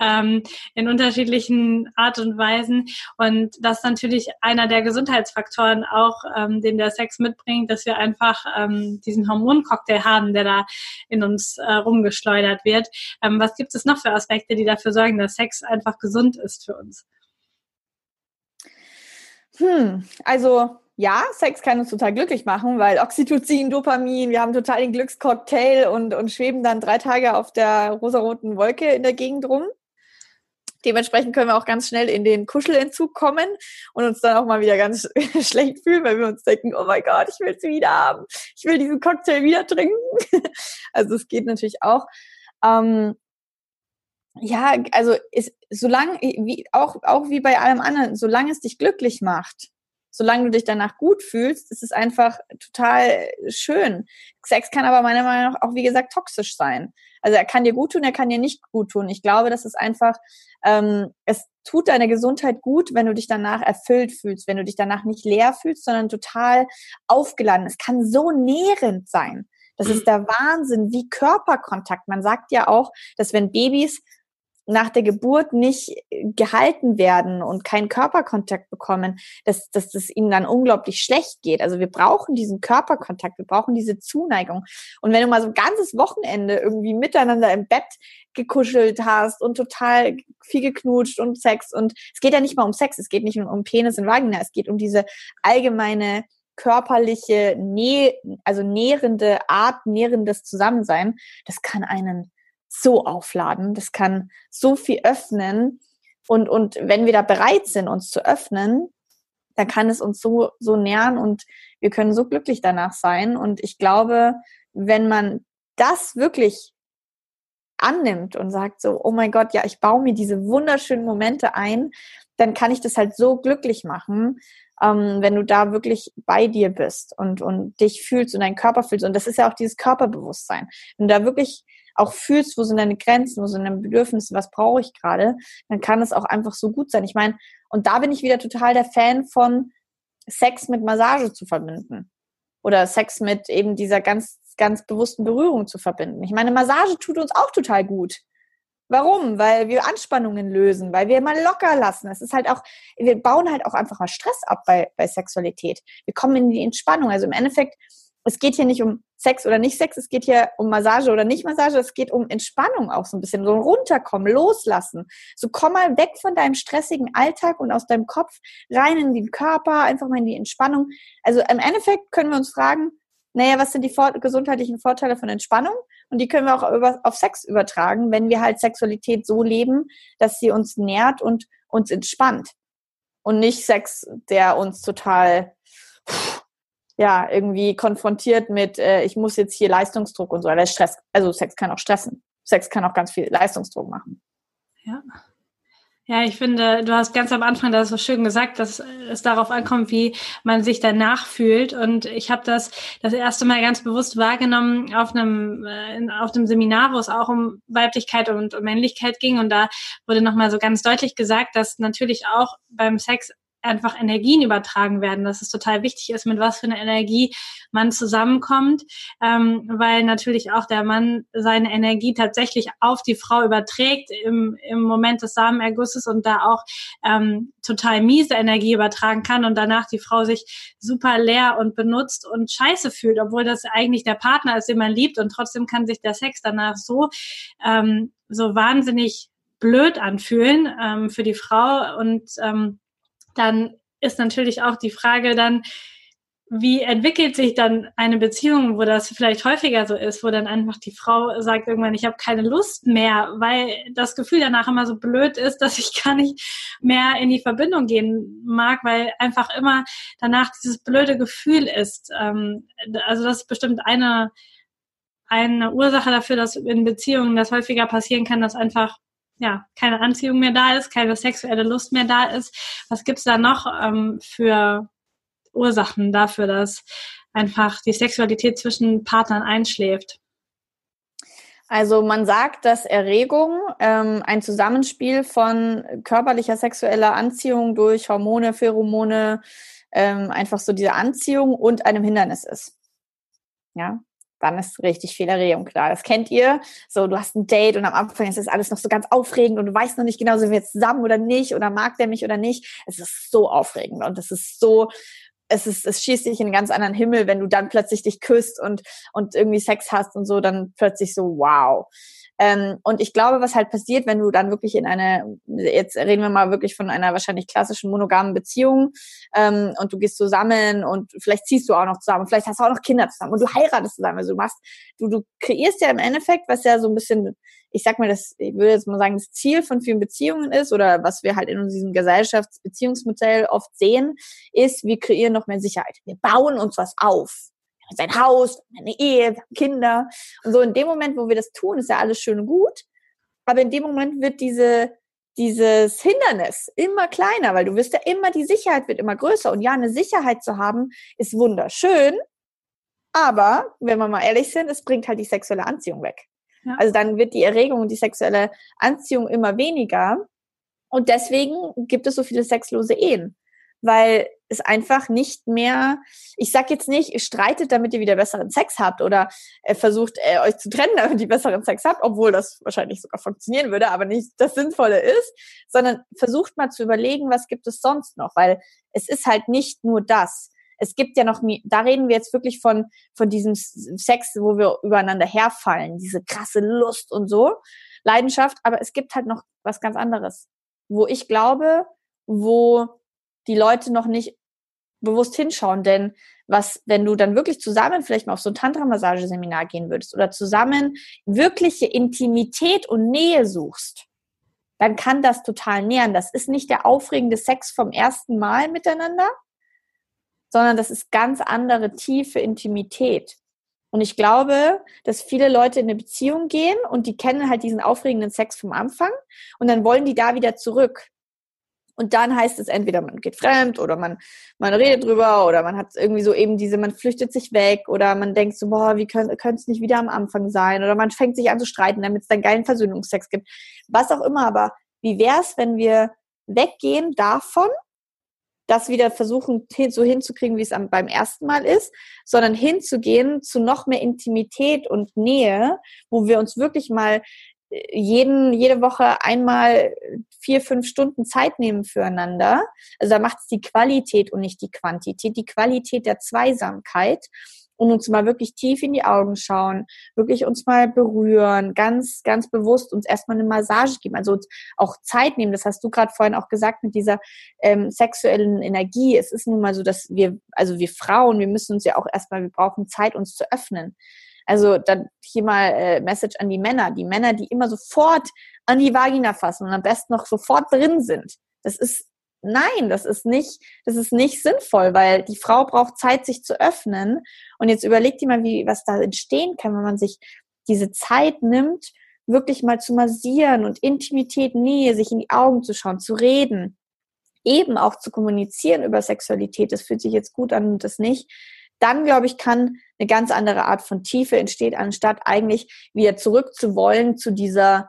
ähm, in unterschiedlichen Art und Weisen. Und das ist natürlich einer der Gesundheitsfaktoren auch, ähm, den der Sex mitbringt, dass wir einfach ähm, diesen Hormoncocktail haben, der da in uns äh, rumgeschleudert wird. Ähm, was gibt es noch für Aspekte, die dafür sorgen, dass Sex einfach gesund ist für uns? Hm, also ja, Sex kann uns total glücklich machen, weil Oxytocin, Dopamin, wir haben total den Glückscocktail und, und schweben dann drei Tage auf der rosaroten Wolke in der Gegend rum. Dementsprechend können wir auch ganz schnell in den Kuschelentzug kommen und uns dann auch mal wieder ganz [LAUGHS] schlecht fühlen, weil wir uns denken, oh mein Gott, ich will es wieder haben. Ich will diesen Cocktail wieder trinken. [LAUGHS] also es geht natürlich auch. Ähm, ja, also ist, solange, wie, auch, auch wie bei allem anderen, solange es dich glücklich macht, solange du dich danach gut fühlst, ist es einfach total schön. Sex kann aber meiner Meinung nach auch, wie gesagt, toxisch sein. Also er kann dir gut tun, er kann dir nicht gut tun. Ich glaube, das ist einfach, ähm, es tut deine Gesundheit gut, wenn du dich danach erfüllt fühlst, wenn du dich danach nicht leer fühlst, sondern total aufgeladen. Es kann so nährend sein. Das ist der Wahnsinn, wie Körperkontakt. Man sagt ja auch, dass wenn Babys nach der Geburt nicht äh, gehalten werden und keinen Körperkontakt bekommen, dass, dass es ihnen dann unglaublich schlecht geht. Also wir brauchen diesen Körperkontakt, wir brauchen diese Zuneigung. Und wenn du mal so ein ganzes Wochenende irgendwie miteinander im Bett gekuschelt hast und total viel geknutscht und Sex und es geht ja nicht mal um Sex, es geht nicht nur um Penis und Vagina, es geht um diese allgemeine körperliche, näh also nährende Art, nährendes Zusammensein. Das kann einen so aufladen. Das kann so viel öffnen. Und, und wenn wir da bereit sind, uns zu öffnen, dann kann es uns so, so nähern und wir können so glücklich danach sein. Und ich glaube, wenn man das wirklich annimmt und sagt so, oh mein Gott, ja, ich baue mir diese wunderschönen Momente ein, dann kann ich das halt so glücklich machen, ähm, wenn du da wirklich bei dir bist und, und dich fühlst und deinen Körper fühlst. Und das ist ja auch dieses Körperbewusstsein. Wenn du da wirklich auch fühlst, wo sind deine Grenzen, wo sind deine Bedürfnisse, was brauche ich gerade, dann kann es auch einfach so gut sein. Ich meine, und da bin ich wieder total der Fan von Sex mit Massage zu verbinden. Oder Sex mit eben dieser ganz, ganz bewussten Berührung zu verbinden. Ich meine, Massage tut uns auch total gut. Warum? Weil wir Anspannungen lösen, weil wir mal locker lassen. Es ist halt auch, wir bauen halt auch einfach mal Stress ab bei, bei Sexualität. Wir kommen in die Entspannung. Also im Endeffekt es geht hier nicht um Sex oder nicht Sex, es geht hier um Massage oder nicht Massage, es geht um Entspannung auch so ein bisschen, so runterkommen, loslassen. So komm mal weg von deinem stressigen Alltag und aus deinem Kopf rein in den Körper, einfach mal in die Entspannung. Also im Endeffekt können wir uns fragen, naja, was sind die gesundheitlichen Vorteile von Entspannung? Und die können wir auch über, auf Sex übertragen, wenn wir halt Sexualität so leben, dass sie uns nährt und uns entspannt. Und nicht Sex, der uns total ja, irgendwie konfrontiert mit, äh, ich muss jetzt hier Leistungsdruck und so. weil Stress, also Sex kann auch stressen. Sex kann auch ganz viel Leistungsdruck machen. Ja. Ja, ich finde, du hast ganz am Anfang das so schön gesagt, dass es darauf ankommt, wie man sich danach fühlt. Und ich habe das das erste Mal ganz bewusst wahrgenommen auf einem äh, auf einem Seminar, wo es auch um Weiblichkeit und um Männlichkeit ging. Und da wurde nochmal so ganz deutlich gesagt, dass natürlich auch beim Sex einfach Energien übertragen werden, dass es total wichtig ist, mit was für einer Energie man zusammenkommt, ähm, weil natürlich auch der Mann seine Energie tatsächlich auf die Frau überträgt im, im Moment des Samenergusses und da auch ähm, total miese Energie übertragen kann und danach die Frau sich super leer und benutzt und scheiße fühlt, obwohl das eigentlich der Partner ist, den man liebt und trotzdem kann sich der Sex danach so ähm, so wahnsinnig blöd anfühlen ähm, für die Frau und ähm, dann ist natürlich auch die Frage dann, wie entwickelt sich dann eine Beziehung, wo das vielleicht häufiger so ist, wo dann einfach die Frau sagt irgendwann, ich habe keine Lust mehr, weil das Gefühl danach immer so blöd ist, [LAUGHS] dass ich gar nicht mehr in die Verbindung gehen mag, weil einfach immer danach dieses blöde Gefühl ist. Ähm, also das ist bestimmt eine, eine Ursache dafür, dass in Beziehungen das häufiger passieren kann, dass einfach ja, keine Anziehung mehr da ist, keine sexuelle Lust mehr da ist. Was gibt's da noch ähm, für Ursachen dafür, dass einfach die Sexualität zwischen Partnern einschläft? Also man sagt, dass Erregung ähm, ein Zusammenspiel von körperlicher sexueller Anziehung durch Hormone, Pheromone, ähm, einfach so diese Anziehung und einem Hindernis ist. Ja, dann ist richtig viel Erregung klar. Das kennt ihr. So, du hast ein Date und am Anfang ist das alles noch so ganz aufregend und du weißt noch nicht genau, sind wir jetzt zusammen oder nicht oder mag der mich oder nicht. Es ist so aufregend und es ist so, es ist, es schießt dich in einen ganz anderen Himmel, wenn du dann plötzlich dich küsst und, und irgendwie Sex hast und so, dann plötzlich so, wow. Ähm, und ich glaube, was halt passiert, wenn du dann wirklich in eine, jetzt reden wir mal wirklich von einer wahrscheinlich klassischen monogamen Beziehung ähm, und du gehst zusammen und vielleicht ziehst du auch noch zusammen, vielleicht hast du auch noch Kinder zusammen und du heiratest zusammen. Also du machst, du, du kreierst ja im Endeffekt, was ja so ein bisschen, ich sag mal, das, ich würde jetzt mal sagen, das Ziel von vielen Beziehungen ist oder was wir halt in diesem Gesellschaftsbeziehungsmodell oft sehen, ist, wir kreieren noch mehr Sicherheit. Wir bauen uns was auf sein Haus, eine Ehe, Kinder. Und so in dem Moment, wo wir das tun, ist ja alles schön und gut. Aber in dem Moment wird diese, dieses Hindernis immer kleiner, weil du wirst ja immer, die Sicherheit wird immer größer. Und ja, eine Sicherheit zu haben, ist wunderschön. Aber, wenn wir mal ehrlich sind, es bringt halt die sexuelle Anziehung weg. Ja. Also dann wird die Erregung und die sexuelle Anziehung immer weniger. Und deswegen gibt es so viele sexlose Ehen weil es einfach nicht mehr, ich sag jetzt nicht, streitet, damit ihr wieder besseren Sex habt oder äh, versucht äh, euch zu trennen, [LAUGHS] damit ihr besseren Sex habt, obwohl das wahrscheinlich sogar funktionieren würde, aber nicht das Sinnvolle ist, sondern versucht mal zu überlegen, was gibt es sonst noch, weil es ist halt nicht nur das. Es gibt ja noch, da reden wir jetzt wirklich von, von diesem Sex, wo wir übereinander herfallen, diese krasse Lust und so, Leidenschaft, aber es gibt halt noch was ganz anderes, wo ich glaube, wo die Leute noch nicht bewusst hinschauen. Denn was, wenn du dann wirklich zusammen vielleicht mal auf so ein Tantra-Massageseminar gehen würdest oder zusammen wirkliche Intimität und Nähe suchst, dann kann das total nähern. Das ist nicht der aufregende Sex vom ersten Mal miteinander, sondern das ist ganz andere tiefe Intimität. Und ich glaube, dass viele Leute in eine Beziehung gehen und die kennen halt diesen aufregenden Sex vom Anfang und dann wollen die da wieder zurück. Und dann heißt es entweder man geht fremd oder man, man redet drüber oder man hat irgendwie so eben diese, man flüchtet sich weg oder man denkt so, boah, wie könnte es nicht wieder am Anfang sein oder man fängt sich an zu streiten, damit es dann geilen Versöhnungsex gibt. Was auch immer, aber wie wäre es, wenn wir weggehen davon, das wieder versuchen so hinzukriegen, wie es beim ersten Mal ist, sondern hinzugehen zu noch mehr Intimität und Nähe, wo wir uns wirklich mal jeden, jede Woche einmal vier, fünf Stunden Zeit nehmen füreinander. Also da macht es die Qualität und nicht die Quantität, die Qualität der Zweisamkeit und uns mal wirklich tief in die Augen schauen, wirklich uns mal berühren, ganz, ganz bewusst uns erstmal eine Massage geben, also auch Zeit nehmen. Das hast du gerade vorhin auch gesagt mit dieser ähm, sexuellen Energie. Es ist nun mal so, dass wir, also wir Frauen, wir müssen uns ja auch erstmal, wir brauchen Zeit, uns zu öffnen. Also dann hier mal äh, Message an die Männer. Die Männer, die immer sofort an die Vagina fassen und am besten noch sofort drin sind. Das ist nein, das ist nicht, das ist nicht sinnvoll, weil die Frau braucht Zeit, sich zu öffnen. Und jetzt überlegt ihr mal, wie was da entstehen kann, wenn man sich diese Zeit nimmt, wirklich mal zu massieren und Intimität, Nähe, sich in die Augen zu schauen, zu reden, eben auch zu kommunizieren über Sexualität, das fühlt sich jetzt gut an und das nicht, dann glaube ich, kann eine ganz andere Art von Tiefe entsteht, anstatt eigentlich wieder zurück zu dieser,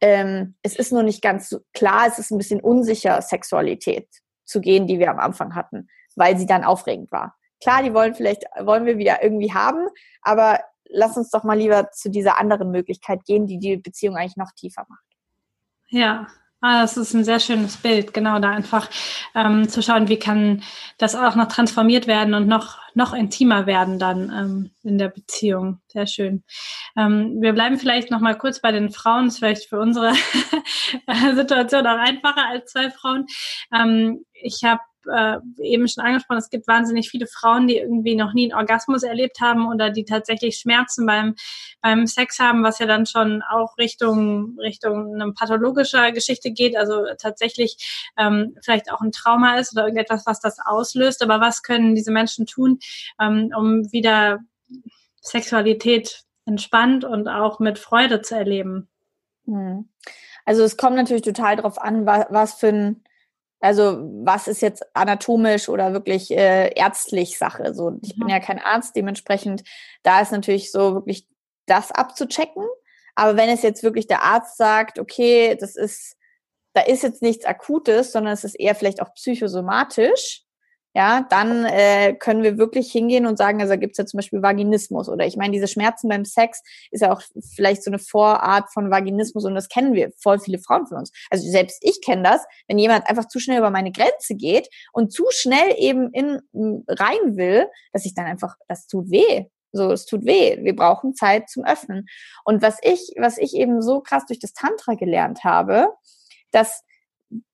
ähm, es ist nur nicht ganz so klar, es ist ein bisschen unsicher, Sexualität zu gehen, die wir am Anfang hatten, weil sie dann aufregend war. Klar, die wollen vielleicht, wollen wir wieder irgendwie haben, aber lass uns doch mal lieber zu dieser anderen Möglichkeit gehen, die die Beziehung eigentlich noch tiefer macht. Ja, Ah, das ist ein sehr schönes Bild, genau, da einfach ähm, zu schauen, wie kann das auch noch transformiert werden und noch, noch intimer werden dann ähm, in der Beziehung. Sehr schön. Ähm, wir bleiben vielleicht noch mal kurz bei den Frauen, das ist vielleicht für unsere [LAUGHS] Situation auch einfacher als zwei Frauen. Ähm, ich habe äh, eben schon angesprochen, es gibt wahnsinnig viele Frauen, die irgendwie noch nie einen Orgasmus erlebt haben oder die tatsächlich Schmerzen beim, beim Sex haben, was ja dann schon auch Richtung, Richtung eine pathologische Geschichte geht, also tatsächlich ähm, vielleicht auch ein Trauma ist oder irgendetwas, was das auslöst. Aber was können diese Menschen tun, ähm, um wieder Sexualität entspannt und auch mit Freude zu erleben? Hm. Also es kommt natürlich total darauf an, was, was für ein also was ist jetzt anatomisch oder wirklich äh, ärztlich Sache? So, ich bin ja kein Arzt, dementsprechend da ist natürlich so wirklich das abzuchecken. Aber wenn es jetzt wirklich der Arzt sagt, okay, das ist, da ist jetzt nichts Akutes, sondern es ist eher vielleicht auch psychosomatisch, ja, dann äh, können wir wirklich hingehen und sagen, also da gibt es ja zum Beispiel Vaginismus oder ich meine, diese Schmerzen beim Sex ist ja auch vielleicht so eine Vorart von Vaginismus und das kennen wir voll viele Frauen von uns. Also selbst ich kenne das, wenn jemand einfach zu schnell über meine Grenze geht und zu schnell eben in rein will, dass ich dann einfach, das tut weh. So, es tut weh. Wir brauchen Zeit zum Öffnen. Und was ich, was ich eben so krass durch das Tantra gelernt habe, dass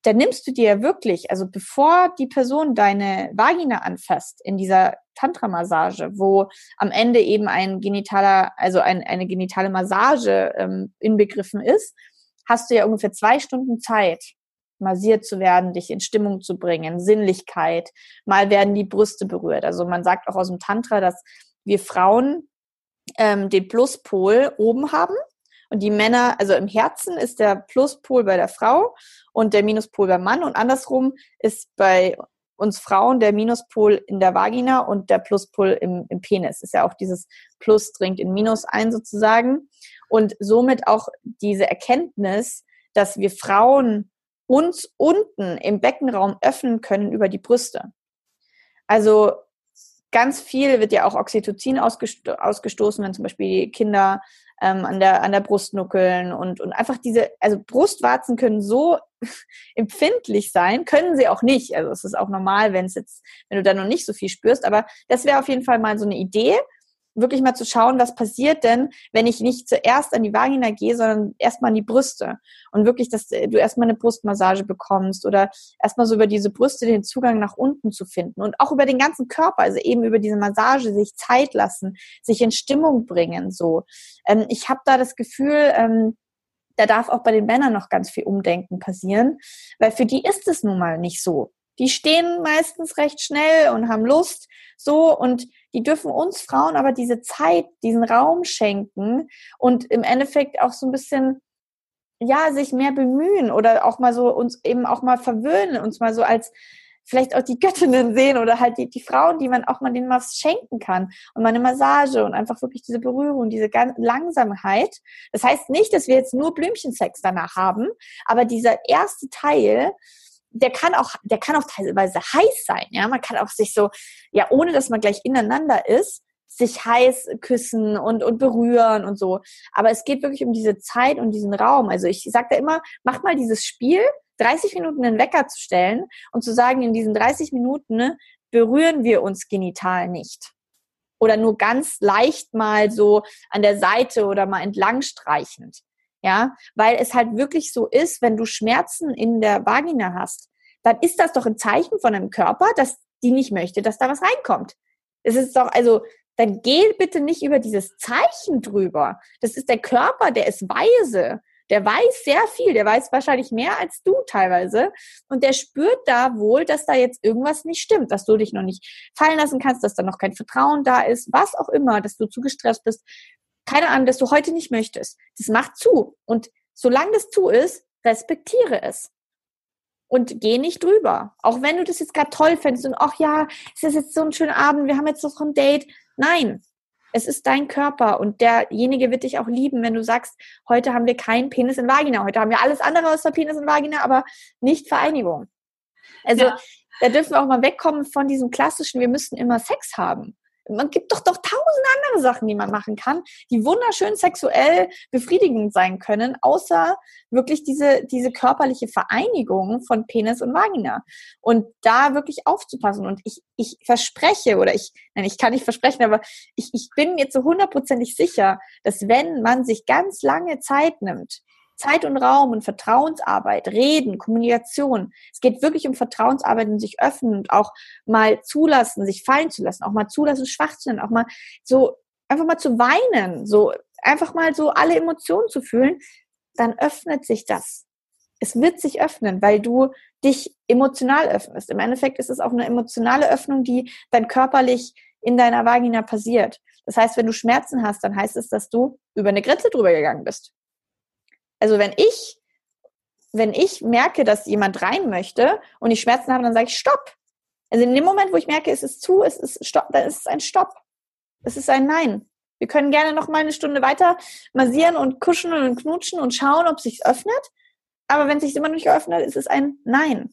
da nimmst du dir wirklich, also bevor die Person deine Vagina anfasst in dieser Tantra-Massage, wo am Ende eben ein genitaler, also ein, eine genitale Massage ähm, inbegriffen ist, hast du ja ungefähr zwei Stunden Zeit, massiert zu werden, dich in Stimmung zu bringen, Sinnlichkeit. Mal werden die Brüste berührt. Also man sagt auch aus dem Tantra, dass wir Frauen ähm, den Pluspol oben haben und die Männer, also im Herzen ist der Pluspol bei der Frau und der Minuspol beim Mann und andersrum ist bei uns Frauen der Minuspol in der Vagina und der Pluspol im, im Penis. Ist ja auch dieses Plus dringt in Minus ein sozusagen. Und somit auch diese Erkenntnis, dass wir Frauen uns unten im Beckenraum öffnen können über die Brüste. Also ganz viel wird ja auch Oxytocin ausgestoßen, wenn zum Beispiel die Kinder ähm, an, der, an der Brust nuckeln und, und einfach diese, also Brustwarzen können so [LAUGHS] empfindlich sein, können sie auch nicht. Also es ist auch normal, wenn es jetzt, wenn du da noch nicht so viel spürst, aber das wäre auf jeden Fall mal so eine Idee, wirklich mal zu schauen, was passiert denn, wenn ich nicht zuerst an die Vagina gehe, sondern erstmal an die Brüste. Und wirklich, dass du erstmal eine Brustmassage bekommst oder erstmal so über diese Brüste den Zugang nach unten zu finden und auch über den ganzen Körper, also eben über diese Massage sich Zeit lassen, sich in Stimmung bringen, so. Ähm, ich habe da das Gefühl, ähm, da darf auch bei den Männern noch ganz viel Umdenken passieren, weil für die ist es nun mal nicht so. Die stehen meistens recht schnell und haben Lust, so und die dürfen uns Frauen aber diese Zeit, diesen Raum schenken und im Endeffekt auch so ein bisschen ja, sich mehr bemühen oder auch mal so uns eben auch mal verwöhnen, uns mal so als vielleicht auch die Göttinnen sehen oder halt die, die Frauen, die man auch mal denen was schenken kann und mal eine Massage und einfach wirklich diese Berührung, diese ganz Langsamkeit. Das heißt nicht, dass wir jetzt nur Blümchensex danach haben, aber dieser erste Teil, der kann auch, der kann auch teilweise heiß sein, ja. Man kann auch sich so, ja, ohne dass man gleich ineinander ist, sich heiß küssen und, und berühren und so. Aber es geht wirklich um diese Zeit und diesen Raum. Also ich sage da immer, mach mal dieses Spiel, 30 Minuten einen Wecker zu stellen und zu sagen, in diesen 30 Minuten ne, berühren wir uns genital nicht. Oder nur ganz leicht mal so an der Seite oder mal entlang streichend. Ja, weil es halt wirklich so ist, wenn du Schmerzen in der Vagina hast, dann ist das doch ein Zeichen von einem Körper, dass die nicht möchte, dass da was reinkommt. Es ist doch, also, dann geh bitte nicht über dieses Zeichen drüber. Das ist der Körper, der ist weise. Der weiß sehr viel, der weiß wahrscheinlich mehr als du teilweise. Und der spürt da wohl, dass da jetzt irgendwas nicht stimmt, dass du dich noch nicht fallen lassen kannst, dass da noch kein Vertrauen da ist, was auch immer, dass du zu gestresst bist. Keine Ahnung, dass du heute nicht möchtest. Das macht zu. Und solange das zu ist, respektiere es. Und geh nicht drüber. Auch wenn du das jetzt gerade toll findest und ach ja, es ist jetzt so ein schöner Abend, wir haben jetzt noch ein Date. Nein, es ist dein Körper und derjenige wird dich auch lieben, wenn du sagst, heute haben wir keinen Penis in Vagina, heute haben wir alles andere außer Penis in Vagina, aber nicht Vereinigung. Also ja. da dürfen wir auch mal wegkommen von diesem klassischen, wir müssen immer Sex haben. Man gibt doch doch tausend andere Sachen, die man machen kann, die wunderschön sexuell befriedigend sein können, außer wirklich diese, diese körperliche Vereinigung von Penis und Vagina. Und da wirklich aufzupassen. Und ich, ich verspreche, oder ich, nein, ich kann nicht versprechen, aber ich, ich bin jetzt so hundertprozentig sicher, dass wenn man sich ganz lange Zeit nimmt, Zeit und Raum und Vertrauensarbeit, Reden, Kommunikation. Es geht wirklich um Vertrauensarbeit und sich öffnen und auch mal zulassen, sich fallen zu lassen, auch mal zulassen, schwach zu sein, auch mal so einfach mal zu weinen, so einfach mal so alle Emotionen zu fühlen, dann öffnet sich das. Es wird sich öffnen, weil du dich emotional öffnest. Im Endeffekt ist es auch eine emotionale Öffnung, die dann körperlich in deiner Vagina passiert. Das heißt, wenn du Schmerzen hast, dann heißt es, dass du über eine Grenze drüber gegangen bist. Also wenn ich, wenn ich merke, dass jemand rein möchte und ich Schmerzen habe, dann sage ich Stopp. Also in dem Moment, wo ich merke, es ist zu, es ist Stopp, dann ist es ein Stopp. Es ist ein Nein. Wir können gerne noch mal eine Stunde weiter massieren und kuscheln und knutschen und schauen, ob es sich öffnet. Aber wenn es sich immer noch nicht öffnet, ist es ein Nein.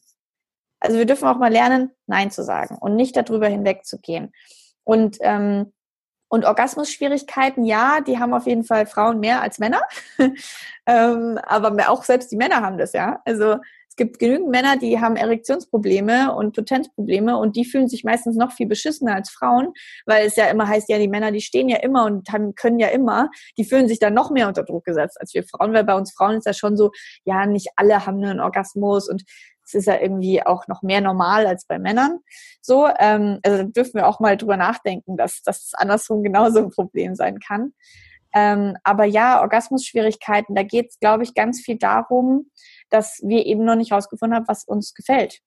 Also wir dürfen auch mal lernen, Nein zu sagen und nicht darüber hinwegzugehen. Und ähm, und Orgasmusschwierigkeiten, ja, die haben auf jeden Fall Frauen mehr als Männer. [LAUGHS] ähm, aber auch selbst die Männer haben das, ja. Also es gibt genügend Männer, die haben Erektionsprobleme und Potenzprobleme und die fühlen sich meistens noch viel beschissener als Frauen, weil es ja immer heißt, ja, die Männer, die stehen ja immer und haben, können ja immer, die fühlen sich dann noch mehr unter Druck gesetzt als wir Frauen, weil bei uns Frauen ist ja schon so, ja, nicht alle haben einen Orgasmus und es ist ja irgendwie auch noch mehr normal als bei Männern. So, ähm, also dürfen wir auch mal drüber nachdenken, dass das andersrum [LAUGHS] genauso ein Problem sein kann. Ähm, aber ja, Orgasmusschwierigkeiten, da geht es, glaube ich, ganz viel darum, dass wir eben noch nicht rausgefunden haben, was uns gefällt.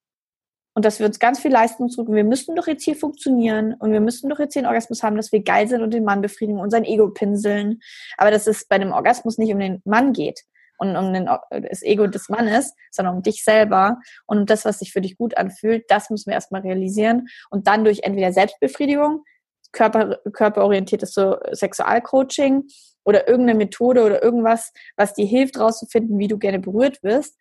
Und dass wir uns ganz viel leisten zurück. Wir müssen doch jetzt hier funktionieren und wir müssen doch jetzt hier einen Orgasmus haben, dass wir geil sind und den Mann befriedigen und sein Ego pinseln. Aber dass es bei einem Orgasmus nicht um den Mann geht, und um den, das Ego des Mannes, sondern um dich selber und um das, was sich für dich gut anfühlt, das müssen wir erstmal realisieren und dann durch entweder Selbstbefriedigung, Körper, körperorientiertes so Sexualcoaching oder irgendeine Methode oder irgendwas, was dir hilft, rauszufinden, wie du gerne berührt wirst.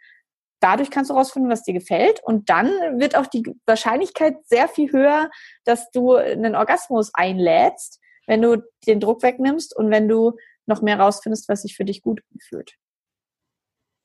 Dadurch kannst du rausfinden, was dir gefällt und dann wird auch die Wahrscheinlichkeit sehr viel höher, dass du einen Orgasmus einlädst, wenn du den Druck wegnimmst und wenn du noch mehr rausfindest, was sich für dich gut fühlt.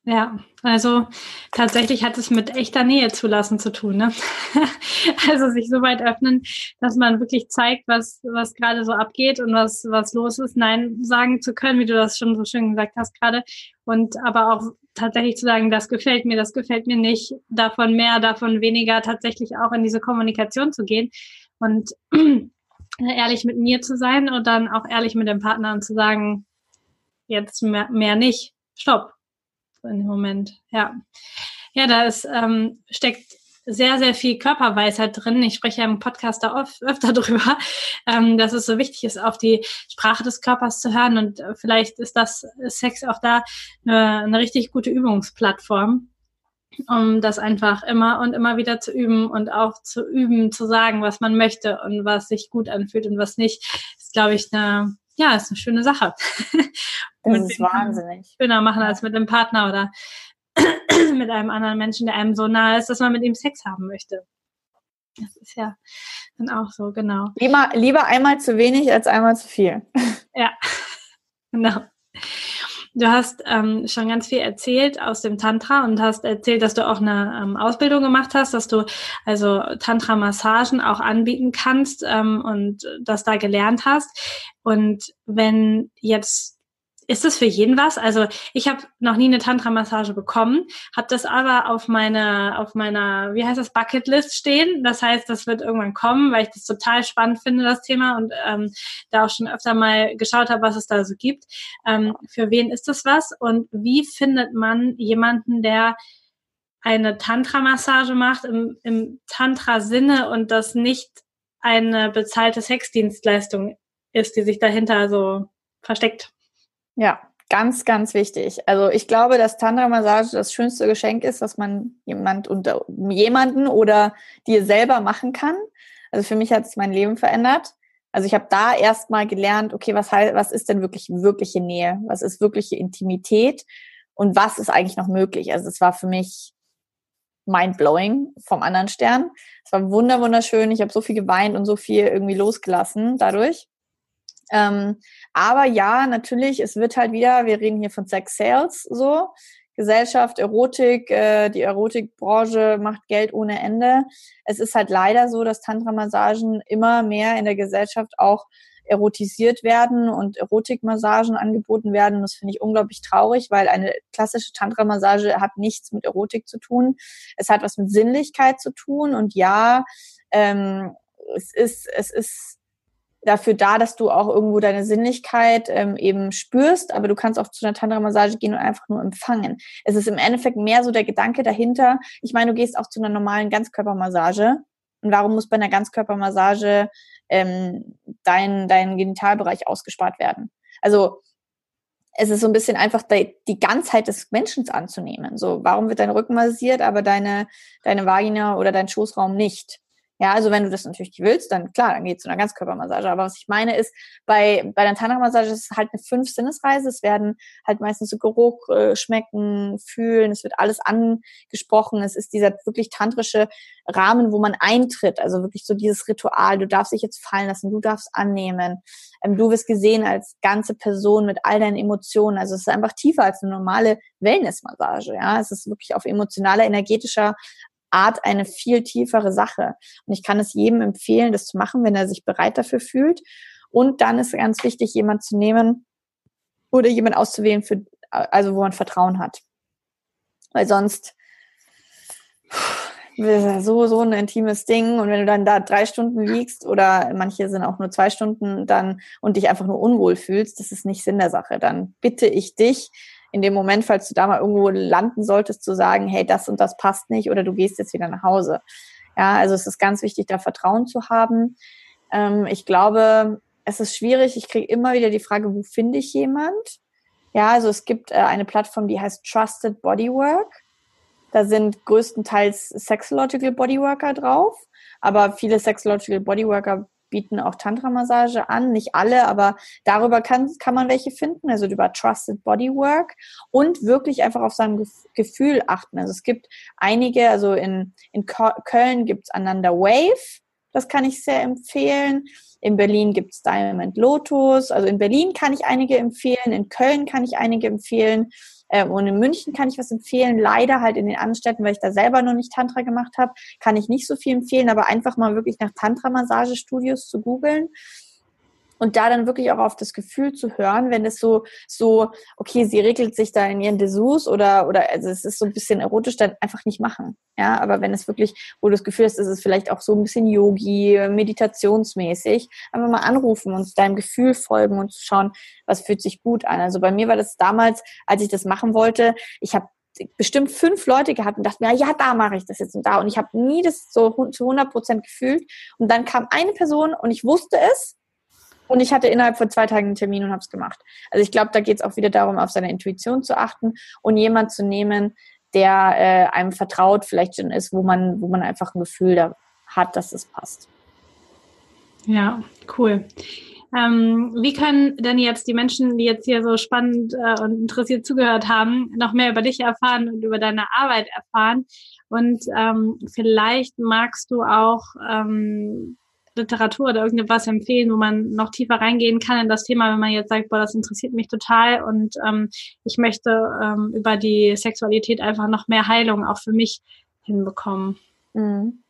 Ja, also tatsächlich hat es mit echter Nähe zulassen zu tun. Ne? [LAUGHS] also sich so weit öffnen, dass man wirklich zeigt, was, was gerade so abgeht und was, was los ist. Nein sagen zu können, wie du das schon so schön gesagt hast gerade. Und aber auch tatsächlich zu sagen, das gefällt mir, das gefällt mir nicht, davon mehr, davon weniger, tatsächlich auch in diese Kommunikation zu gehen und [CLEARS THROAT] ehrlich mit mir zu sein und dann auch ehrlich mit dem Partner und zu sagen, jetzt mehr, mehr nicht, stopp in dem Moment. Ja, ja, da ist, ähm, steckt sehr, sehr viel Körperweisheit drin. Ich spreche ja im Podcast da oft, öfter [LAUGHS] drüber, ähm, dass es so wichtig ist, auf die Sprache des Körpers zu hören. Und äh, vielleicht ist das Sex auch da eine, eine richtig gute Übungsplattform, um das einfach immer und immer wieder zu üben und auch zu üben, zu sagen, was man möchte und was sich gut anfühlt und was nicht, ist, glaube ich, eine, ja, ist eine schöne Sache. [LAUGHS] Das ist wahnsinnig. Schöner machen als mit einem Partner oder [CLEARS THROAT] mit einem anderen Menschen, der einem so nahe ist, dass man mit ihm Sex haben möchte. Das ist ja dann auch so, genau. Lieber, lieber einmal zu wenig als einmal zu viel. Ja, [LAUGHS] genau. Du hast ähm, schon ganz viel erzählt aus dem Tantra und hast erzählt, dass du auch eine ähm, Ausbildung gemacht hast, dass du also Tantra-Massagen auch anbieten kannst ähm, und das da gelernt hast. Und wenn jetzt ist das für jeden was? Also ich habe noch nie eine Tantra-Massage bekommen, habe das aber auf meiner, auf meiner, wie heißt das, Bucketlist stehen. Das heißt, das wird irgendwann kommen, weil ich das total spannend finde, das Thema, und ähm, da auch schon öfter mal geschaut habe, was es da so gibt. Ähm, für wen ist das was? Und wie findet man jemanden, der eine Tantra-Massage macht im, im Tantra-Sinne und das nicht eine bezahlte Sexdienstleistung ist, die sich dahinter so versteckt. Ja, ganz, ganz wichtig. Also ich glaube, dass Tantra-Massage das schönste Geschenk ist, was man jemand unter jemanden oder dir selber machen kann. Also für mich hat es mein Leben verändert. Also ich habe da erstmal gelernt, okay, was heißt, was ist denn wirklich wirkliche Nähe? Was ist wirkliche Intimität? Und was ist eigentlich noch möglich? Also es war für mich mind-blowing vom anderen Stern. Es war wunder wunderschön. Ich habe so viel geweint und so viel irgendwie losgelassen dadurch. Ähm, aber ja, natürlich, es wird halt wieder, wir reden hier von Sex Sales so. Gesellschaft, Erotik, äh, die Erotikbranche macht Geld ohne Ende. Es ist halt leider so, dass Tantra-Massagen immer mehr in der Gesellschaft auch erotisiert werden und Erotikmassagen angeboten werden. Das finde ich unglaublich traurig, weil eine klassische Tantra-Massage hat nichts mit Erotik zu tun. Es hat was mit Sinnlichkeit zu tun und ja, ähm, es ist, es ist dafür da, dass du auch irgendwo deine Sinnlichkeit ähm, eben spürst, aber du kannst auch zu einer Tantra-Massage gehen und einfach nur empfangen. Es ist im Endeffekt mehr so der Gedanke dahinter. Ich meine, du gehst auch zu einer normalen Ganzkörpermassage. Und warum muss bei einer Ganzkörpermassage ähm, dein, dein Genitalbereich ausgespart werden? Also es ist so ein bisschen einfach die, die Ganzheit des Menschen anzunehmen. So, warum wird dein Rücken massiert, aber deine, deine Vagina oder dein Schoßraum nicht? Ja, also wenn du das natürlich willst, dann klar, dann geht zu einer Ganzkörpermassage. Aber was ich meine ist, bei, bei der Tantra-Massage ist es halt eine Fünf-Sinnesreise. Es werden halt meistens so Geruch, äh, Schmecken, Fühlen, es wird alles angesprochen. Es ist dieser wirklich tantrische Rahmen, wo man eintritt. Also wirklich so dieses Ritual. Du darfst dich jetzt fallen lassen, du darfst annehmen. Ähm, du wirst gesehen als ganze Person mit all deinen Emotionen. Also es ist einfach tiefer als eine normale Wellnessmassage. Ja, es ist wirklich auf emotionaler, energetischer Art eine viel tiefere Sache. Und ich kann es jedem empfehlen, das zu machen, wenn er sich bereit dafür fühlt. Und dann ist ganz wichtig, jemand zu nehmen oder jemand auszuwählen, für, also wo man Vertrauen hat. Weil sonst so, so ein intimes Ding. Und wenn du dann da drei Stunden liegst oder manche sind auch nur zwei Stunden dann und dich einfach nur unwohl fühlst, das ist nicht Sinn der Sache. Dann bitte ich dich, in dem Moment, falls du da mal irgendwo landen solltest, zu sagen, hey, das und das passt nicht oder du gehst jetzt wieder nach Hause. Ja, also es ist ganz wichtig, da Vertrauen zu haben. Ähm, ich glaube, es ist schwierig. Ich kriege immer wieder die Frage, wo finde ich jemand? Ja, also es gibt äh, eine Plattform, die heißt Trusted Bodywork. Da sind größtenteils Sexological Bodyworker drauf, aber viele Sexological Bodyworker bieten auch Tantra-Massage an, nicht alle, aber darüber kann, kann man welche finden, also über Trusted Bodywork und wirklich einfach auf sein Gefühl achten. Also es gibt einige, also in, in Köln gibt's Ananda Wave, das kann ich sehr empfehlen. In Berlin gibt's Diamond Lotus. Also in Berlin kann ich einige empfehlen, in Köln kann ich einige empfehlen. Ähm, und in München kann ich was empfehlen. Leider halt in den anderen Städten, weil ich da selber noch nicht Tantra gemacht habe, kann ich nicht so viel empfehlen, aber einfach mal wirklich nach Tantra-Massagestudios zu googeln und da dann wirklich auch auf das Gefühl zu hören, wenn es so, so, okay, sie regelt sich da in ihren Dessous oder, oder, also es ist so ein bisschen erotisch, dann einfach nicht machen. Ja, aber wenn es wirklich, wo du das Gefühl hast, ist es vielleicht auch so ein bisschen Yogi, meditationsmäßig, einfach mal anrufen und deinem Gefühl folgen und zu schauen, was fühlt sich gut an. Also bei mir war das damals, als ich das machen wollte, ich habe bestimmt fünf Leute gehabt und dachte mir, ja, da mache ich das jetzt und da. Und ich habe nie das so zu 100 Prozent gefühlt. Und dann kam eine Person und ich wusste es und ich hatte innerhalb von zwei Tagen einen Termin und habe es gemacht. Also ich glaube, da geht es auch wieder darum, auf seine Intuition zu achten und jemand zu nehmen, der äh, einem vertraut, vielleicht schon ist, wo man, wo man einfach ein Gefühl da hat, dass es passt. Ja, cool. Ähm, wie können denn jetzt die Menschen, die jetzt hier so spannend äh, und interessiert zugehört haben, noch mehr über dich erfahren und über deine Arbeit erfahren? Und ähm, vielleicht magst du auch ähm, Literatur oder irgendwas empfehlen, wo man noch tiefer reingehen kann in das Thema, wenn man jetzt sagt, boah, das interessiert mich total und ähm, ich möchte ähm, über die Sexualität einfach noch mehr Heilung auch für mich hinbekommen. Mhm.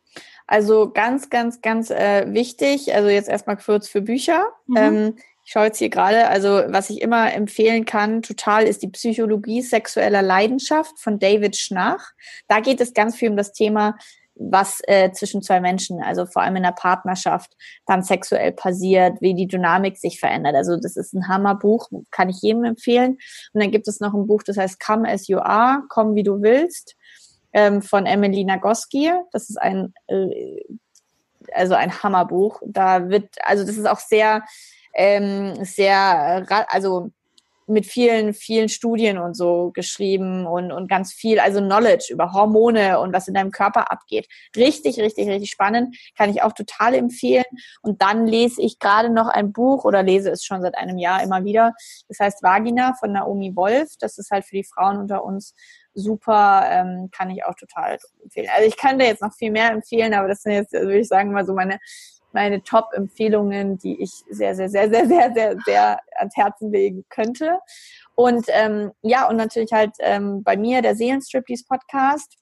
Also ganz, ganz, ganz äh, wichtig, also jetzt erstmal kurz für Bücher. Mhm. Ähm, ich schaue jetzt hier gerade, also was ich immer empfehlen kann, total ist die Psychologie sexueller Leidenschaft von David Schnach. Da geht es ganz viel um das Thema was äh, zwischen zwei Menschen, also vor allem in der Partnerschaft, dann sexuell passiert, wie die Dynamik sich verändert. Also das ist ein Hammerbuch, kann ich jedem empfehlen. Und dann gibt es noch ein Buch, das heißt Come as you are, komm wie du willst, ähm, von Emily Nagoski. Das ist ein, äh, also ein Hammerbuch. Da wird, also das ist auch sehr ähm, sehr, also mit vielen, vielen Studien und so geschrieben und, und ganz viel, also Knowledge über Hormone und was in deinem Körper abgeht. Richtig, richtig, richtig spannend. Kann ich auch total empfehlen. Und dann lese ich gerade noch ein Buch oder lese es schon seit einem Jahr immer wieder. Das heißt Vagina von Naomi Wolf. Das ist halt für die Frauen unter uns super, ähm, kann ich auch total empfehlen. Also ich kann da jetzt noch viel mehr empfehlen, aber das sind jetzt, würde ich sagen, mal so meine meine Top-Empfehlungen, die ich sehr, sehr, sehr, sehr, sehr, sehr, sehr ans Herzen legen könnte. Und ähm, ja, und natürlich halt ähm, bei mir der Seelenstriptease Podcast,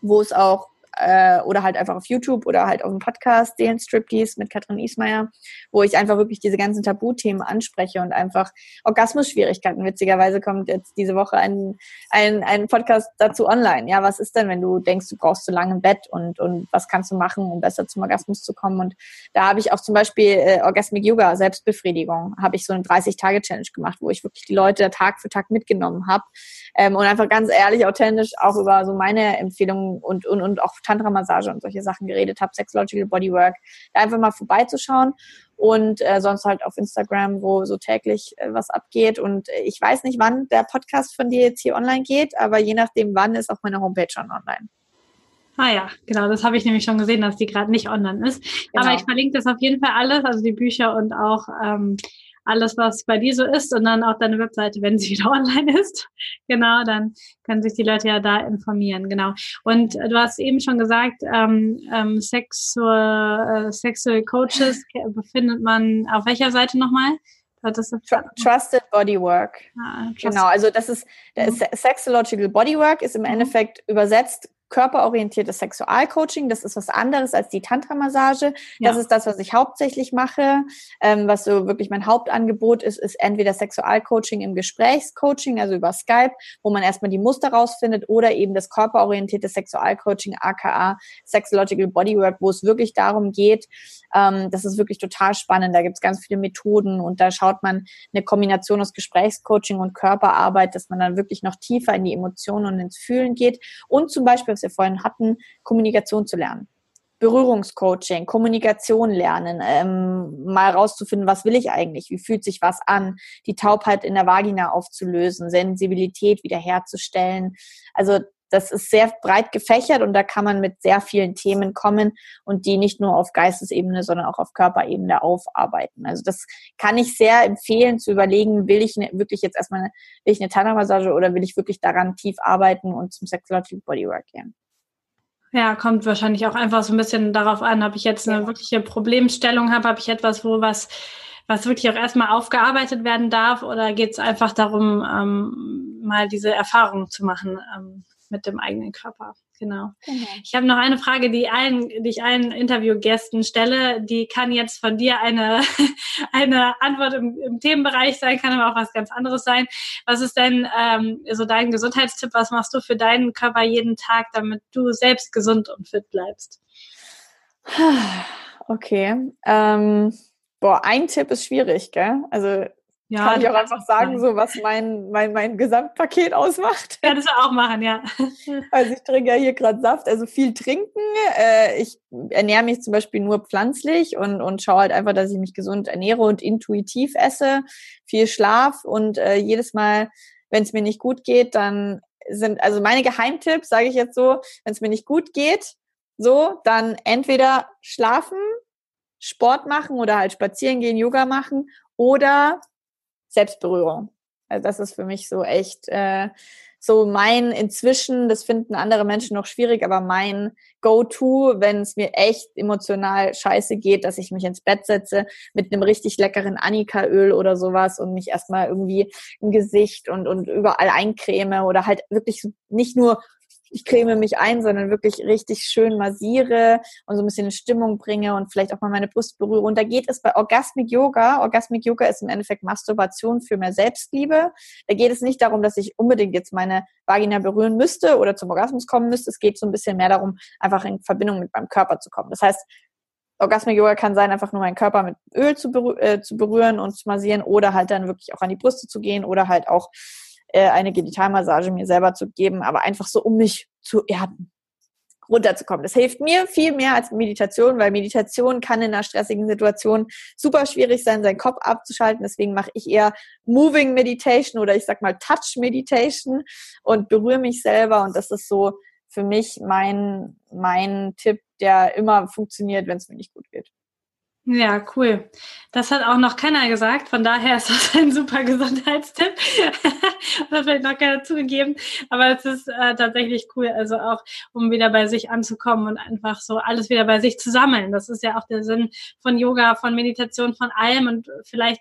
wo es auch äh, oder halt einfach auf YouTube oder halt auf dem Podcast den Striptease mit Katrin Ismaier, wo ich einfach wirklich diese ganzen Tabuthemen anspreche und einfach Orgasmusschwierigkeiten. Witzigerweise kommt jetzt diese Woche ein, ein, ein Podcast dazu online. Ja, was ist denn, wenn du denkst, du brauchst zu lange im Bett und, und was kannst du machen, um besser zum Orgasmus zu kommen? Und da habe ich auch zum Beispiel äh, Orgasmic Yoga, Selbstbefriedigung, habe ich so eine 30-Tage-Challenge gemacht, wo ich wirklich die Leute Tag für Tag mitgenommen habe ähm, und einfach ganz ehrlich, authentisch auch über so meine Empfehlungen und, und, und auch Tantra-Massage und solche Sachen geredet habe, Sexological Bodywork, da einfach mal vorbeizuschauen und äh, sonst halt auf Instagram, wo so täglich äh, was abgeht. Und äh, ich weiß nicht, wann der Podcast von dir jetzt hier online geht, aber je nachdem, wann ist auch meine Homepage schon online. Ah ja, genau, das habe ich nämlich schon gesehen, dass die gerade nicht online ist. Genau. Aber ich verlinke das auf jeden Fall alles, also die Bücher und auch ähm, alles, was bei dir so ist und dann auch deine Webseite, wenn sie [LAUGHS] wieder online ist. Genau, dann können sich die Leute ja da informieren. Genau. Und du hast eben schon gesagt, ähm, ähm, Sexual, äh, Sexual Coaches befindet man auf welcher Seite nochmal? Trusted Bodywork. Ah, genau, also das ist, das mhm. Sexological Bodywork ist im mhm. Endeffekt übersetzt körperorientiertes Sexualcoaching. Das ist was anderes als die Tantra-Massage. Ja. Das ist das, was ich hauptsächlich mache. Ähm, was so wirklich mein Hauptangebot ist, ist entweder Sexualcoaching im Gesprächscoaching, also über Skype, wo man erstmal die Muster rausfindet, oder eben das körperorientierte Sexualcoaching, aka Sexological Bodywork, wo es wirklich darum geht, ähm, das ist wirklich total spannend. Da gibt es ganz viele Methoden und da schaut man eine Kombination aus Gesprächscoaching und Körperarbeit, dass man dann wirklich noch tiefer in die Emotionen und ins Fühlen geht. Und zum Beispiel, wir vorhin hatten, Kommunikation zu lernen. Berührungscoaching, Kommunikation lernen, ähm, mal rauszufinden, was will ich eigentlich, wie fühlt sich was an, die Taubheit in der Vagina aufzulösen, Sensibilität wiederherzustellen. Also das ist sehr breit gefächert und da kann man mit sehr vielen Themen kommen und die nicht nur auf Geistesebene, sondern auch auf Körperebene aufarbeiten. Also das kann ich sehr empfehlen zu überlegen, will ich ne, wirklich jetzt erstmal eine, will ich eine Tantra-Massage oder will ich wirklich daran tief arbeiten und zum Sexological Bodywork gehen. Ja, kommt wahrscheinlich auch einfach so ein bisschen darauf an, ob ich jetzt eine ja. wirkliche Problemstellung habe, habe ich etwas, wo was, was wirklich auch erstmal aufgearbeitet werden darf, oder geht es einfach darum, ähm, mal diese Erfahrung zu machen ähm, mit dem eigenen Körper? Genau. genau. Ich habe noch eine Frage, die, allen, die ich allen Interviewgästen stelle. Die kann jetzt von dir eine, [LAUGHS] eine Antwort im, im Themenbereich sein, kann aber auch was ganz anderes sein. Was ist denn ähm, so dein Gesundheitstipp? Was machst du für deinen Körper jeden Tag, damit du selbst gesund und fit bleibst? [SIGHS] Okay. Ähm, boah, ein Tipp ist schwierig, gell? Also ja, kann ich auch einfach sagen, so was mein, mein, mein Gesamtpaket ausmacht. Ja, das auch machen, ja. [LAUGHS] Also ich trinke ja hier gerade Saft, also viel trinken. Äh, ich ernähre mich zum Beispiel nur pflanzlich und, und schaue halt einfach, dass ich mich gesund ernähre und intuitiv esse. Viel Schlaf und äh, jedes Mal, wenn es mir nicht gut geht, dann sind, also meine Geheimtipps, sage ich jetzt so, wenn es mir nicht gut geht, so, dann entweder schlafen, Sport machen oder halt spazieren gehen, Yoga machen oder Selbstberührung. Also das ist für mich so echt äh, so mein inzwischen, das finden andere Menschen noch schwierig, aber mein Go-To, wenn es mir echt emotional scheiße geht, dass ich mich ins Bett setze mit einem richtig leckeren Annika-Öl oder sowas und mich erstmal irgendwie im Gesicht und, und überall eincreme oder halt wirklich nicht nur ich creme mich ein, sondern wirklich richtig schön massiere und so ein bisschen in Stimmung bringe und vielleicht auch mal meine Brust berühre. Und da geht es bei Orgasmic Yoga. Orgasmic Yoga ist im Endeffekt Masturbation für mehr Selbstliebe. Da geht es nicht darum, dass ich unbedingt jetzt meine Vagina berühren müsste oder zum Orgasmus kommen müsste. Es geht so ein bisschen mehr darum, einfach in Verbindung mit meinem Körper zu kommen. Das heißt, Orgasmic Yoga kann sein, einfach nur meinen Körper mit Öl zu, äh, zu berühren und zu massieren oder halt dann wirklich auch an die Brüste zu gehen oder halt auch äh, eine Genitalmassage mir selber zu geben, aber einfach so, um mich zu erden. runterzukommen. Das hilft mir viel mehr als Meditation, weil Meditation kann in einer stressigen Situation super schwierig sein, seinen Kopf abzuschalten. Deswegen mache ich eher Moving Meditation oder ich sag mal Touch Meditation und berühre mich selber. Und das ist so für mich mein, mein Tipp, der immer funktioniert, wenn es mir nicht gut geht. Ja, cool. Das hat auch noch keiner gesagt. Von daher ist das [LAUGHS] ein super Gesundheitstipp. [LAUGHS] das hat vielleicht noch keiner zugegeben. Aber es ist äh, tatsächlich cool. Also auch, um wieder bei sich anzukommen und einfach so alles wieder bei sich zu sammeln. Das ist ja auch der Sinn von Yoga, von Meditation, von allem. Und vielleicht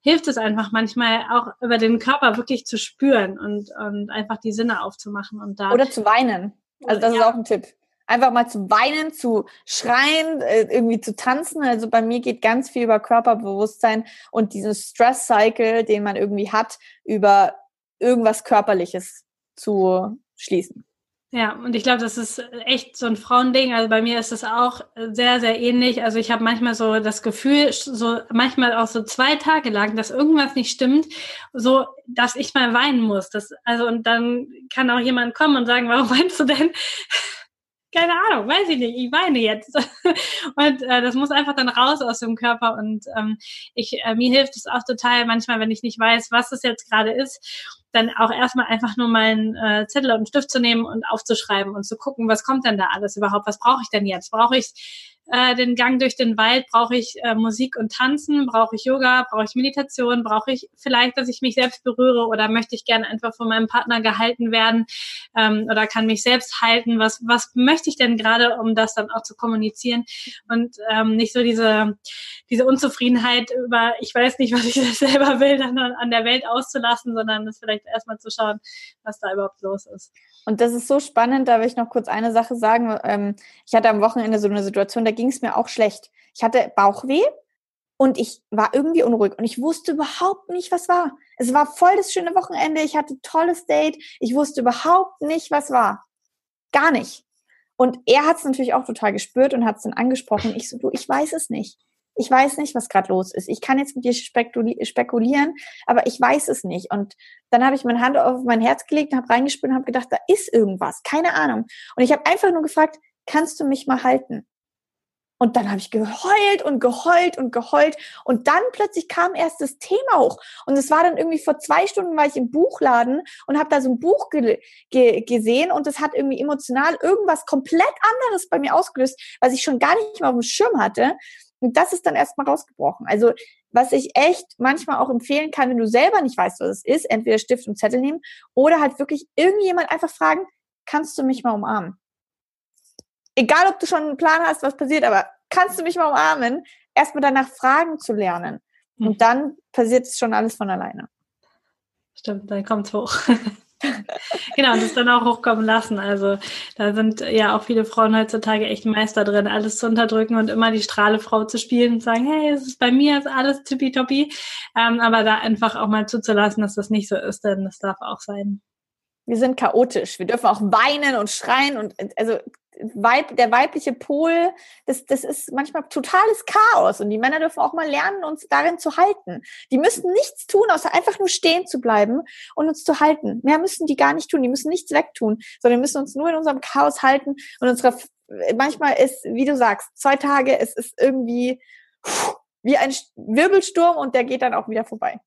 hilft es einfach manchmal auch über den Körper wirklich zu spüren und, und einfach die Sinne aufzumachen und da. Oder zu weinen. Also das ja. ist auch ein Tipp einfach mal zu weinen, zu schreien, äh, irgendwie zu tanzen. Also bei mir geht ganz viel über Körperbewusstsein und diesen Stress-Cycle, den man irgendwie hat, über irgendwas Körperliches zu schließen. Ja, und ich glaube, das ist echt so ein Frauending. Also bei mir ist es auch sehr, sehr ähnlich. Also ich habe manchmal so das Gefühl, so manchmal auch so zwei Tage lang, dass irgendwas nicht stimmt, so dass ich mal weinen muss. Das, also und dann kann auch jemand kommen und sagen, warum weinst du denn? Keine Ahnung, weiß ich nicht, ich weine jetzt. [LAUGHS] und äh, das muss einfach dann raus aus dem Körper. Und ähm, ich, äh, mir hilft es auch total manchmal, wenn ich nicht weiß, was es jetzt gerade ist, dann auch erstmal einfach nur meinen äh, Zettel und einen Stift zu nehmen und aufzuschreiben und zu gucken, was kommt denn da alles überhaupt, was brauche ich denn jetzt? Brauche ich äh, den Gang durch den Wald? Brauche ich äh, Musik und Tanzen? Brauche ich Yoga? Brauche ich Meditation? Brauche ich vielleicht, dass ich mich selbst berühre oder möchte ich gerne einfach von meinem Partner gehalten werden ähm, oder kann mich selbst halten? Was, was möchte ich denn gerade, um das dann auch zu kommunizieren und ähm, nicht so diese, diese Unzufriedenheit über, ich weiß nicht, was ich [LAUGHS] selber will, dann an der Welt auszulassen, sondern es vielleicht erstmal zu schauen, was da überhaupt los ist. Und das ist so spannend, da will ich noch kurz eine Sache sagen. Ähm, ich hatte am Wochenende so eine Situation, da ging es mir auch schlecht. Ich hatte Bauchweh und ich war irgendwie unruhig und ich wusste überhaupt nicht, was war. Es war voll das schöne Wochenende, ich hatte tolles Date, ich wusste überhaupt nicht, was war. Gar nicht. Und er hat es natürlich auch total gespürt und hat es dann angesprochen. Ich so, du, ich weiß es nicht. Ich weiß nicht, was gerade los ist. Ich kann jetzt mit dir spekulieren, aber ich weiß es nicht. Und dann habe ich meine Hand auf mein Herz gelegt, habe reingespürt und habe gedacht, da ist irgendwas, keine Ahnung. Und ich habe einfach nur gefragt, kannst du mich mal halten? Und dann habe ich geheult und geheult und geheult. Und dann plötzlich kam erst das Thema hoch. Und es war dann irgendwie vor zwei Stunden war ich im Buchladen und habe da so ein Buch ge ge gesehen und es hat irgendwie emotional irgendwas komplett anderes bei mir ausgelöst, was ich schon gar nicht mehr auf dem Schirm hatte. Und das ist dann erstmal rausgebrochen. Also was ich echt manchmal auch empfehlen kann, wenn du selber nicht weißt, was es ist, entweder Stift und Zettel nehmen oder halt wirklich irgendjemand einfach fragen, kannst du mich mal umarmen? Egal ob du schon einen Plan hast, was passiert, aber kannst du mich mal umarmen? Erstmal danach Fragen zu lernen. Und mhm. dann passiert es schon alles von alleine. Stimmt, dann kommt es hoch. [LAUGHS] genau, und das dann auch hochkommen lassen. Also da sind ja auch viele Frauen heutzutage echt Meister drin, alles zu unterdrücken und immer die Strahlefrau zu spielen und sagen, hey, es ist bei mir, ist alles tippitoppi. Ähm, aber da einfach auch mal zuzulassen, dass das nicht so ist, denn das darf auch sein. Wir sind chaotisch. Wir dürfen auch weinen und schreien und also Weib, der weibliche Pol, das, das ist manchmal totales Chaos und die Männer dürfen auch mal lernen, uns darin zu halten. Die müssen nichts tun, außer einfach nur stehen zu bleiben und uns zu halten. Mehr müssen die gar nicht tun, die müssen nichts wegtun, sondern müssen uns nur in unserem Chaos halten und unsere, manchmal ist, wie du sagst, zwei Tage, es ist irgendwie wie ein Wirbelsturm und der geht dann auch wieder vorbei.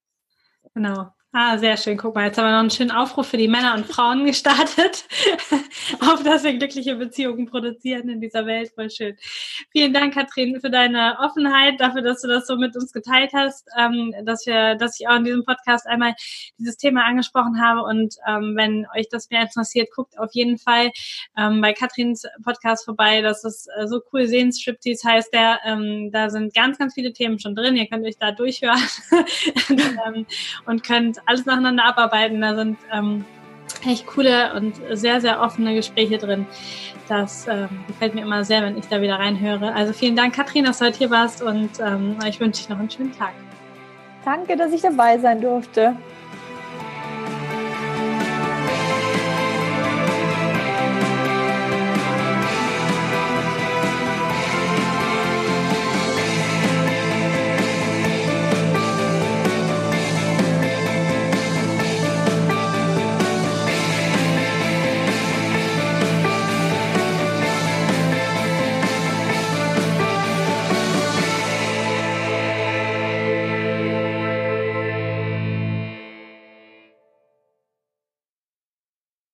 Genau. Ah, sehr schön. Guck mal, jetzt haben wir noch einen schönen Aufruf für die Männer und Frauen [LAUGHS] gestartet, [LAUGHS] auf dass wir glückliche Beziehungen produzieren in dieser Welt. Voll schön. Vielen Dank, Katrin, für deine Offenheit, dafür, dass du das so mit uns geteilt hast, ähm, dass wir, dass ich auch in diesem Podcast einmal dieses Thema angesprochen habe. Und ähm, wenn euch das mehr interessiert, guckt auf jeden Fall ähm, bei Katrins Podcast vorbei. Das ist äh, so cool. Sehensstriptease heißt der. Ähm, da sind ganz, ganz viele Themen schon drin. Ihr könnt euch da durchhören [LAUGHS] ähm, und könnt alles nacheinander abarbeiten. Da sind ähm, echt coole und sehr, sehr offene Gespräche drin. Das ähm, gefällt mir immer sehr, wenn ich da wieder reinhöre. Also vielen Dank, Katrin, dass du heute hier warst und ähm, ich wünsche dir noch einen schönen Tag. Danke, dass ich dabei sein durfte.